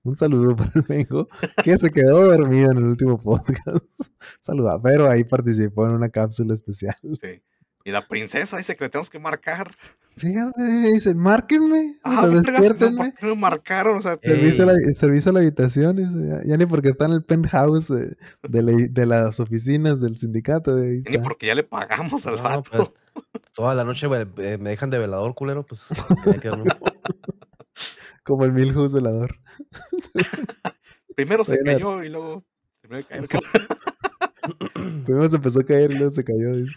Un saludo para el Mengo, que se quedó dormido en el último podcast. Saluda, pero ahí participó en una cápsula especial. Sí. Y la princesa dice que le tenemos que marcar. Fíjate, dicen, márquenme, o Ah, sea, ¿por qué no me marcaron? O sea, Servicio a, la, servicio a la habitación, dice, ya, ya ni porque está en el penthouse eh, de, la- de las oficinas del sindicato. eh, ni está. porque ya le pagamos al No, vato. pues, toda la noche güey, eh, me dejan de velador, culero, pues. Como el Milhouse velador. Primero se cayó y luego de. Primero se empezó a caer y luego se cayó. dice.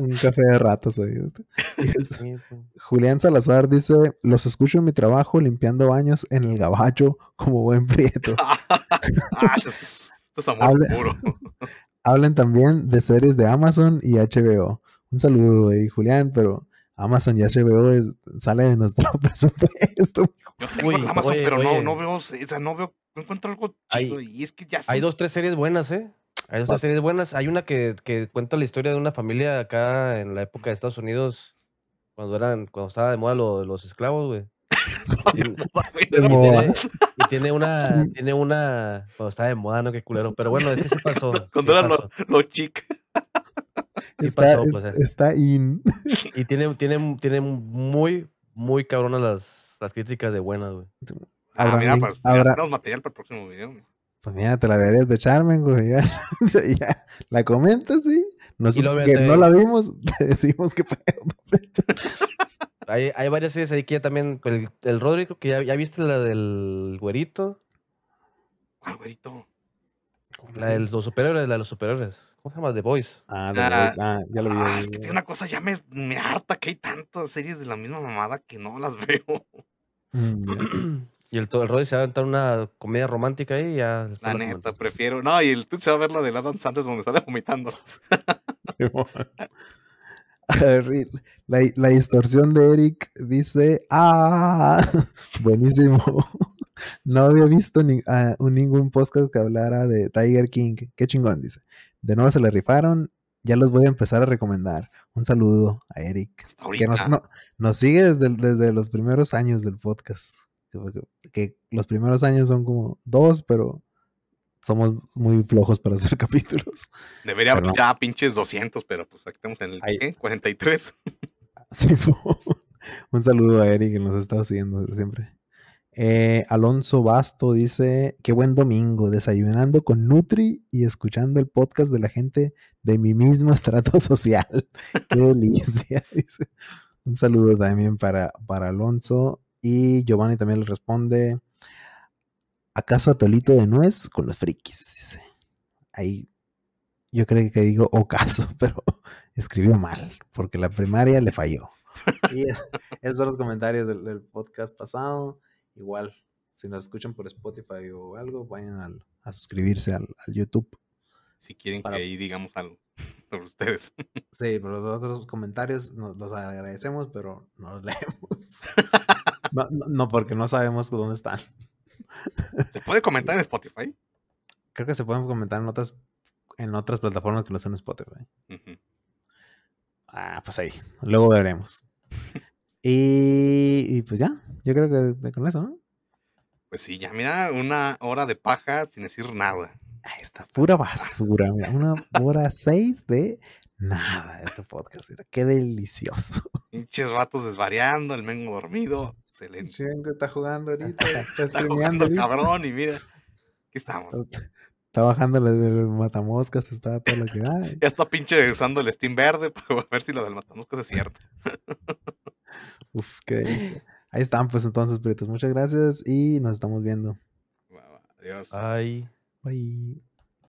Un café de ratas ahí. este. Julián Salazar dice: Los escucho en mi trabajo limpiando baños en el gabacho como buen prieto. ah, eso es, eso es amor Habla- puro. Hablan también de series de Amazon y HBO. Un saludo ahí, Julián, pero Amazon y HBO es- sale de nuestro presupuesto. Yo tengo Uy, Amazon, oye, pero no, oye. no veo, o sea, no veo, no encuentro algo Hay- chido. y es que ya Hay sí- dos, tres series buenas, ¿eh? Hay dos, tres series buenas. Hay una que, que cuenta la historia de una familia acá en la época de Estados Unidos, cuando eran, cuando estaba de moda lo los esclavos, güey. Tiene- y, tiene, y tiene una, tiene una, cuando estaba de moda, no qué culero. Pero bueno, este sí pasó. Cuando sí era pasó. lo, lo chic. Sí Está, pues, eh. está in. Y tiene, tiene, tiene muy, muy cabronas las, las críticas de buenas, güey. Ah, Habrá mira, pues habrá- tenemos material para el próximo video. Pues mira, te la deberías de Charmen, güey. Ya, ya. La comentas, sí. Nosotros que no la vimos, te decimos que pedo. Hay, hay varias series ahí que ya también, el, el Rodri, creo que ya, ya viste la del güerito. ¿Cuál güerito? La de los superhéroes, la de los superhéroes. ¿Cómo se llama? The Boys. Ah, The Ah, Voice, ah, ya lo vi. Ah, es que tiene una cosa, ya me, me harta que hay tantas series de la misma mamada que no las veo. Mm, y el, el Roddy se va a aventar una comedia romántica ahí y ya. La la neta, prefiero. No, y el tú se va a ver la de Adam Sanders donde sale vomitando. A ver, la, la distorsión de Eric dice, ah, buenísimo. No había visto ni- un- ningún podcast que hablara de Tiger King. Qué chingón, dice. De nuevo se le rifaron. Ya los voy a empezar a recomendar. Un saludo a Eric. Hasta Que nos, no- nos sigue desde, desde los primeros años del podcast. Que, los primeros años son como dos, pero somos muy flojos para hacer capítulos. Debería haber no. ya pinches 200, pero pues aquí estamos en el. ¿qué? 43. Sí, un saludo a Eric que nos ha estado siguiendo siempre. Eh, Alonso Basto dice: Qué buen domingo, desayunando con Nutri y escuchando el podcast de la gente de mi mismo estrato social. Qué delicia. dice. Un saludo también para, para Alonso. Y Giovanni también le responde: ¿Acaso atolito de nuez con los frikis? Ahí yo creo que digo ocaso, pero escribió mal, porque la primaria le falló. Esos son los comentarios del podcast pasado. Igual, si nos escuchan por Spotify o algo, vayan al- a suscribirse al, al YouTube. Si quieren Para- que ahí digamos algo sobre ustedes. Sí, pero los otros comentarios nos los agradecemos, pero no los leemos. No, no, no, porque no sabemos dónde están. ¿Se puede comentar en Spotify? Creo que se pueden comentar en otras, en otras plataformas que no sean Spotify. Ujú. Ah, pues ahí. Luego veremos. Y, y pues ya, yo creo que con eso, ¿no? Pues sí, ya mira, una hora de paja sin decir nada. Ahí está, pura basura, mira, una hora seis de nada este podcast. Mira, qué delicioso. Pinches ratos desvariando, el mengo dormido. Excelente. Chingo, está jugando ahorita, está Está jugando el ahorita. cabrón y mira, aquí estamos. Está bajando la del matamoscas, está todo lo que da. Ya está pinche usando el Steam verde para ver si lo del matamoscas es cierto. Uf, qué delicia. Ahí están, pues entonces, Prietos. Muchas gracias y nos estamos viendo. Adiós. Ay. Bye.